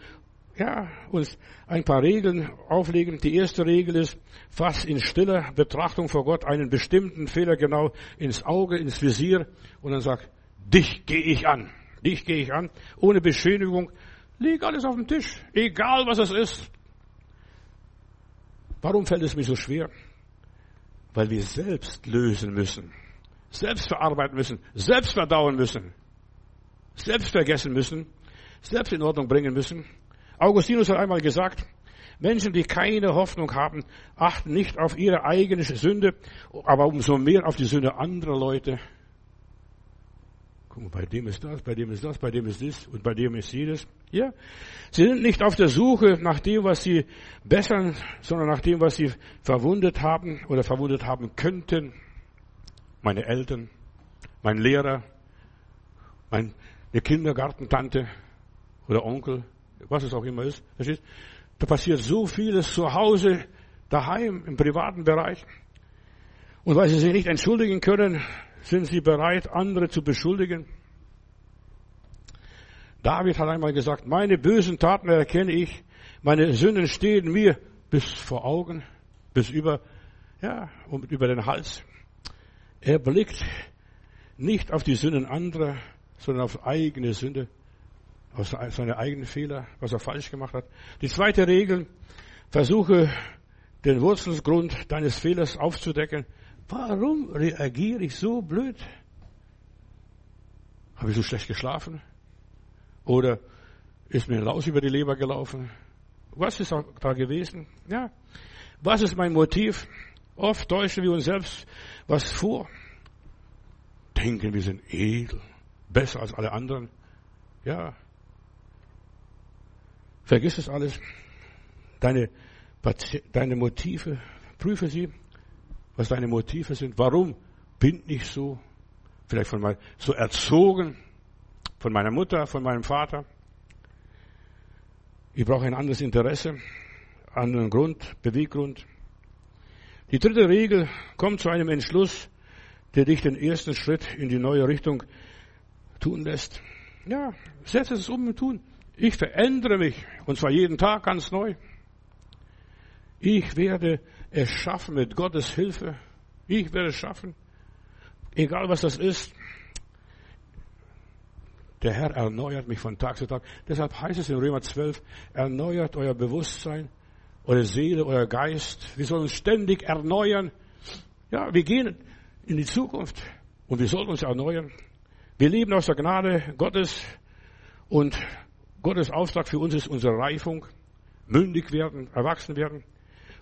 ja, uns ein paar Regeln auflegen. Die erste Regel ist, fass in stiller Betrachtung vor Gott einen bestimmten Fehler genau ins Auge, ins Visier und dann sag, dich gehe ich an. Dich gehe ich an. Ohne Beschönigung. Leg alles auf den Tisch. Egal was es ist. Warum fällt es mir so schwer? Weil wir selbst lösen müssen. Selbst verarbeiten müssen. Selbst verdauen müssen. Selbst vergessen müssen. Selbst in Ordnung bringen müssen. Augustinus hat einmal gesagt, Menschen, die keine Hoffnung haben, achten nicht auf ihre eigene Sünde, aber umso mehr auf die Sünde anderer Leute. Guck bei dem ist das, bei dem ist das, bei dem ist dies und bei dem ist jedes. Ja? Sie sind nicht auf der Suche nach dem, was sie bessern, sondern nach dem, was sie verwundet haben oder verwundet haben könnten. Meine Eltern, mein Lehrer, meine Kindergartentante oder Onkel, was es auch immer ist. Verstehst? Da passiert so vieles zu Hause, daheim, im privaten Bereich. Und weil sie sich nicht entschuldigen können, sind sie bereit, andere zu beschuldigen. David hat einmal gesagt, meine bösen Taten erkenne ich, meine Sünden stehen mir bis vor Augen, bis über, ja, und über den Hals. Er blickt nicht auf die Sünden anderer, sondern auf eigene Sünde aus seine eigenen Fehler, was er falsch gemacht hat. Die zweite Regel, versuche den Wurzelgrund deines Fehlers aufzudecken. Warum reagiere ich so blöd? Habe ich so schlecht geschlafen? Oder ist mir Laus über die Leber gelaufen? Was ist da gewesen? Ja. Was ist mein Motiv? Oft täuschen wir uns selbst was vor. Denken, wir sind edel, besser als alle anderen. Ja, Vergiss es alles. Deine, deine Motive, prüfe sie, was deine Motive sind. Warum bin ich so? Vielleicht von mal so erzogen, von meiner Mutter, von meinem Vater. Ich brauche ein anderes Interesse, anderen Grund, Beweggrund. Die dritte Regel kommt zu einem Entschluss, der dich den ersten Schritt in die neue Richtung tun lässt. Ja, setze es um und tun. Ich verändere mich, und zwar jeden Tag ganz neu. Ich werde es schaffen mit Gottes Hilfe. Ich werde es schaffen. Egal was das ist. Der Herr erneuert mich von Tag zu Tag. Deshalb heißt es in Römer 12, erneuert euer Bewusstsein, eure Seele, euer Geist. Wir sollen uns ständig erneuern. Ja, wir gehen in die Zukunft und wir sollen uns erneuern. Wir leben aus der Gnade Gottes und Gottes Auftrag für uns ist unsere Reifung, mündig werden, erwachsen werden.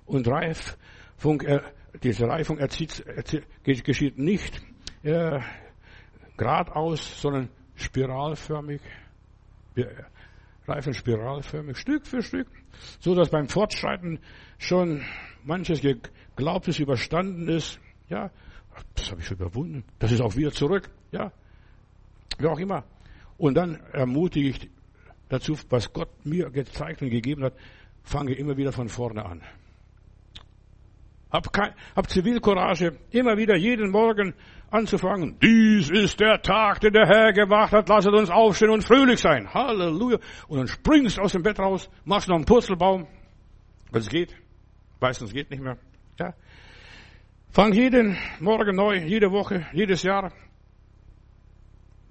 Und Reifung, diese Reifung erzieht, erzieht, geschieht nicht äh, geradeaus, sondern spiralförmig. Wir reifen spiralförmig, Stück für Stück, so dass beim Fortschreiten schon manches Geglaubtes überstanden ist. Ja, das habe ich überwunden. Das ist auch wieder zurück. Ja, wie auch immer. Und dann ermutige ich dazu, was Gott mir gezeigt und gegeben hat, fange immer wieder von vorne an. Hab, kein, hab Zivilcourage, immer wieder jeden Morgen anzufangen. Dies ist der Tag, den der Herr gemacht hat. Lasset uns aufstehen und fröhlich sein. Halleluja. Und dann springst aus dem Bett raus, machst noch einen Purzelbaum. Wenn es geht. Meistens geht nicht mehr. Ja. Fang jeden Morgen neu, jede Woche, jedes Jahr.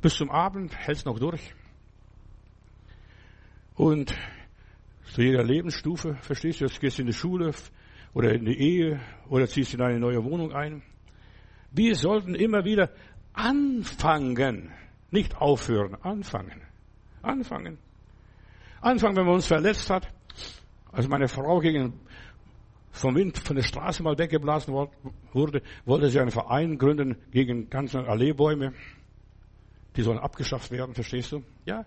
Bis zum Abend hältst noch durch. Und zu jeder Lebensstufe, verstehst du, jetzt gehst du in die Schule oder in die Ehe oder ziehst in eine neue Wohnung ein. Wir sollten immer wieder anfangen, nicht aufhören, anfangen. Anfangen. Anfangen, wenn man uns verletzt hat. Als meine Frau gegen, vom Wind von der Straße mal weggeblasen wurde, wollte sie einen Verein gründen gegen ganze Alleebäume. Die sollen abgeschafft werden, verstehst du? Ja.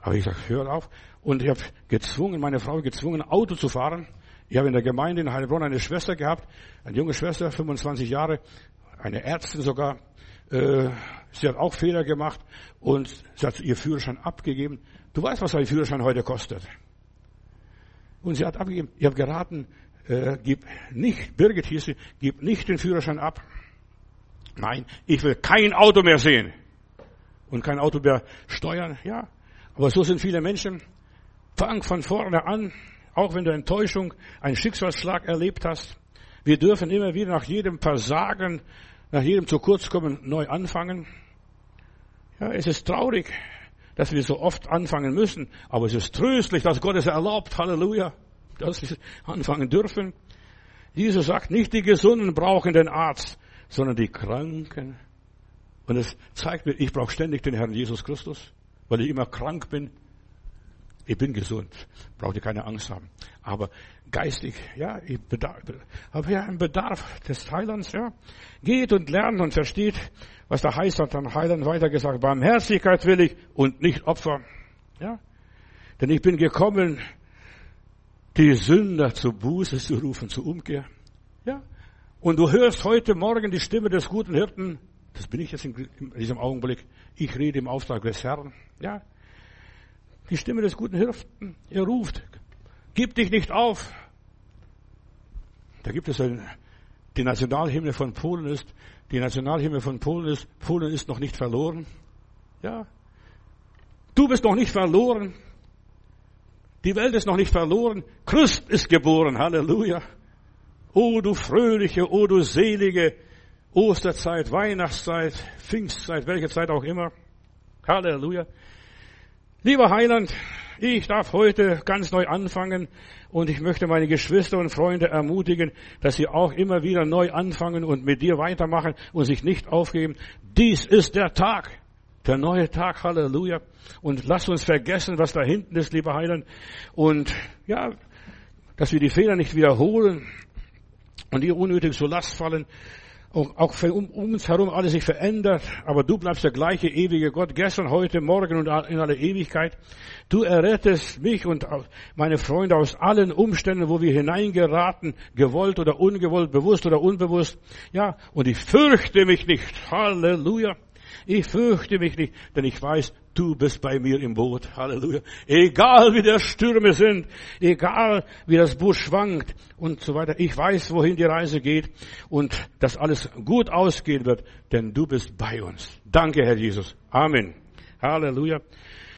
Aber ich sag, hör auf. Und ich habe gezwungen, meine Frau gezwungen, Auto zu fahren. Ich habe in der Gemeinde in Heilbronn eine Schwester gehabt, eine junge Schwester, 25 Jahre, eine Ärztin sogar. Äh, sie hat auch Fehler gemacht und sie hat ihr Führerschein abgegeben. Du weißt, was ein Führerschein heute kostet. Und sie hat abgegeben. Ich habe geraten, äh, gib nicht, Birgit hieß sie, gib nicht den Führerschein ab. Nein, ich will kein Auto mehr sehen. Und kein Auto mehr steuern, ja. Aber so sind viele Menschen. Fang von vorne an, auch wenn du Enttäuschung, einen Schicksalsschlag erlebt hast. Wir dürfen immer wieder nach jedem Versagen, nach jedem zu kurz kommen, neu anfangen. Ja, es ist traurig, dass wir so oft anfangen müssen, aber es ist tröstlich, dass Gott es erlaubt. Halleluja. Dass wir anfangen dürfen. Jesus sagt, nicht die Gesunden brauchen den Arzt, sondern die Kranken. Und es zeigt mir, ich brauche ständig den Herrn Jesus Christus, weil ich immer krank bin. Ich bin gesund, braucht ihr keine Angst haben. Aber geistig, ja, ich habe ja einen Bedarf des Heilands, ja. Geht und lernt und versteht, was der heißt, hat dann Heiland weitergesagt. Barmherzigkeit will ich und nicht Opfer, ja. Denn ich bin gekommen, die Sünder zur Buße zu rufen, zur Umkehr, ja. Und du hörst heute Morgen die Stimme des guten Hirten. Das bin ich jetzt in diesem Augenblick. Ich rede im Auftrag des Herrn, ja. Die Stimme des guten Hirten, er ruft, gib dich nicht auf. Da gibt es ein, die Nationalhymne von Polen ist, die Nationalhymne von Polen ist, Polen ist noch nicht verloren. Ja. Du bist noch nicht verloren. Die Welt ist noch nicht verloren. Christ ist geboren. Halleluja. O du fröhliche, o du selige Osterzeit, Weihnachtszeit, Pfingstzeit, welche Zeit auch immer. Halleluja. Lieber Heiland, ich darf heute ganz neu anfangen und ich möchte meine Geschwister und Freunde ermutigen, dass sie auch immer wieder neu anfangen und mit dir weitermachen und sich nicht aufgeben. Dies ist der Tag, der neue Tag, Halleluja. Und lass uns vergessen, was da hinten ist, lieber Heiland. Und ja, dass wir die Fehler nicht wiederholen und ihr unnötig zur Last fallen auch um, um uns herum alles sich verändert, aber du bleibst der gleiche ewige Gott, gestern, heute, morgen und in aller Ewigkeit. Du errettest mich und meine Freunde aus allen Umständen, wo wir hineingeraten, gewollt oder ungewollt, bewusst oder unbewusst. Ja, und ich fürchte mich nicht. Halleluja. Ich fürchte mich nicht, denn ich weiß, du bist bei mir im Boot. Halleluja. Egal wie der Stürme sind, egal wie das Boot schwankt und so weiter. Ich weiß, wohin die Reise geht und dass alles gut ausgehen wird, denn du bist bei uns. Danke, Herr Jesus. Amen. Halleluja.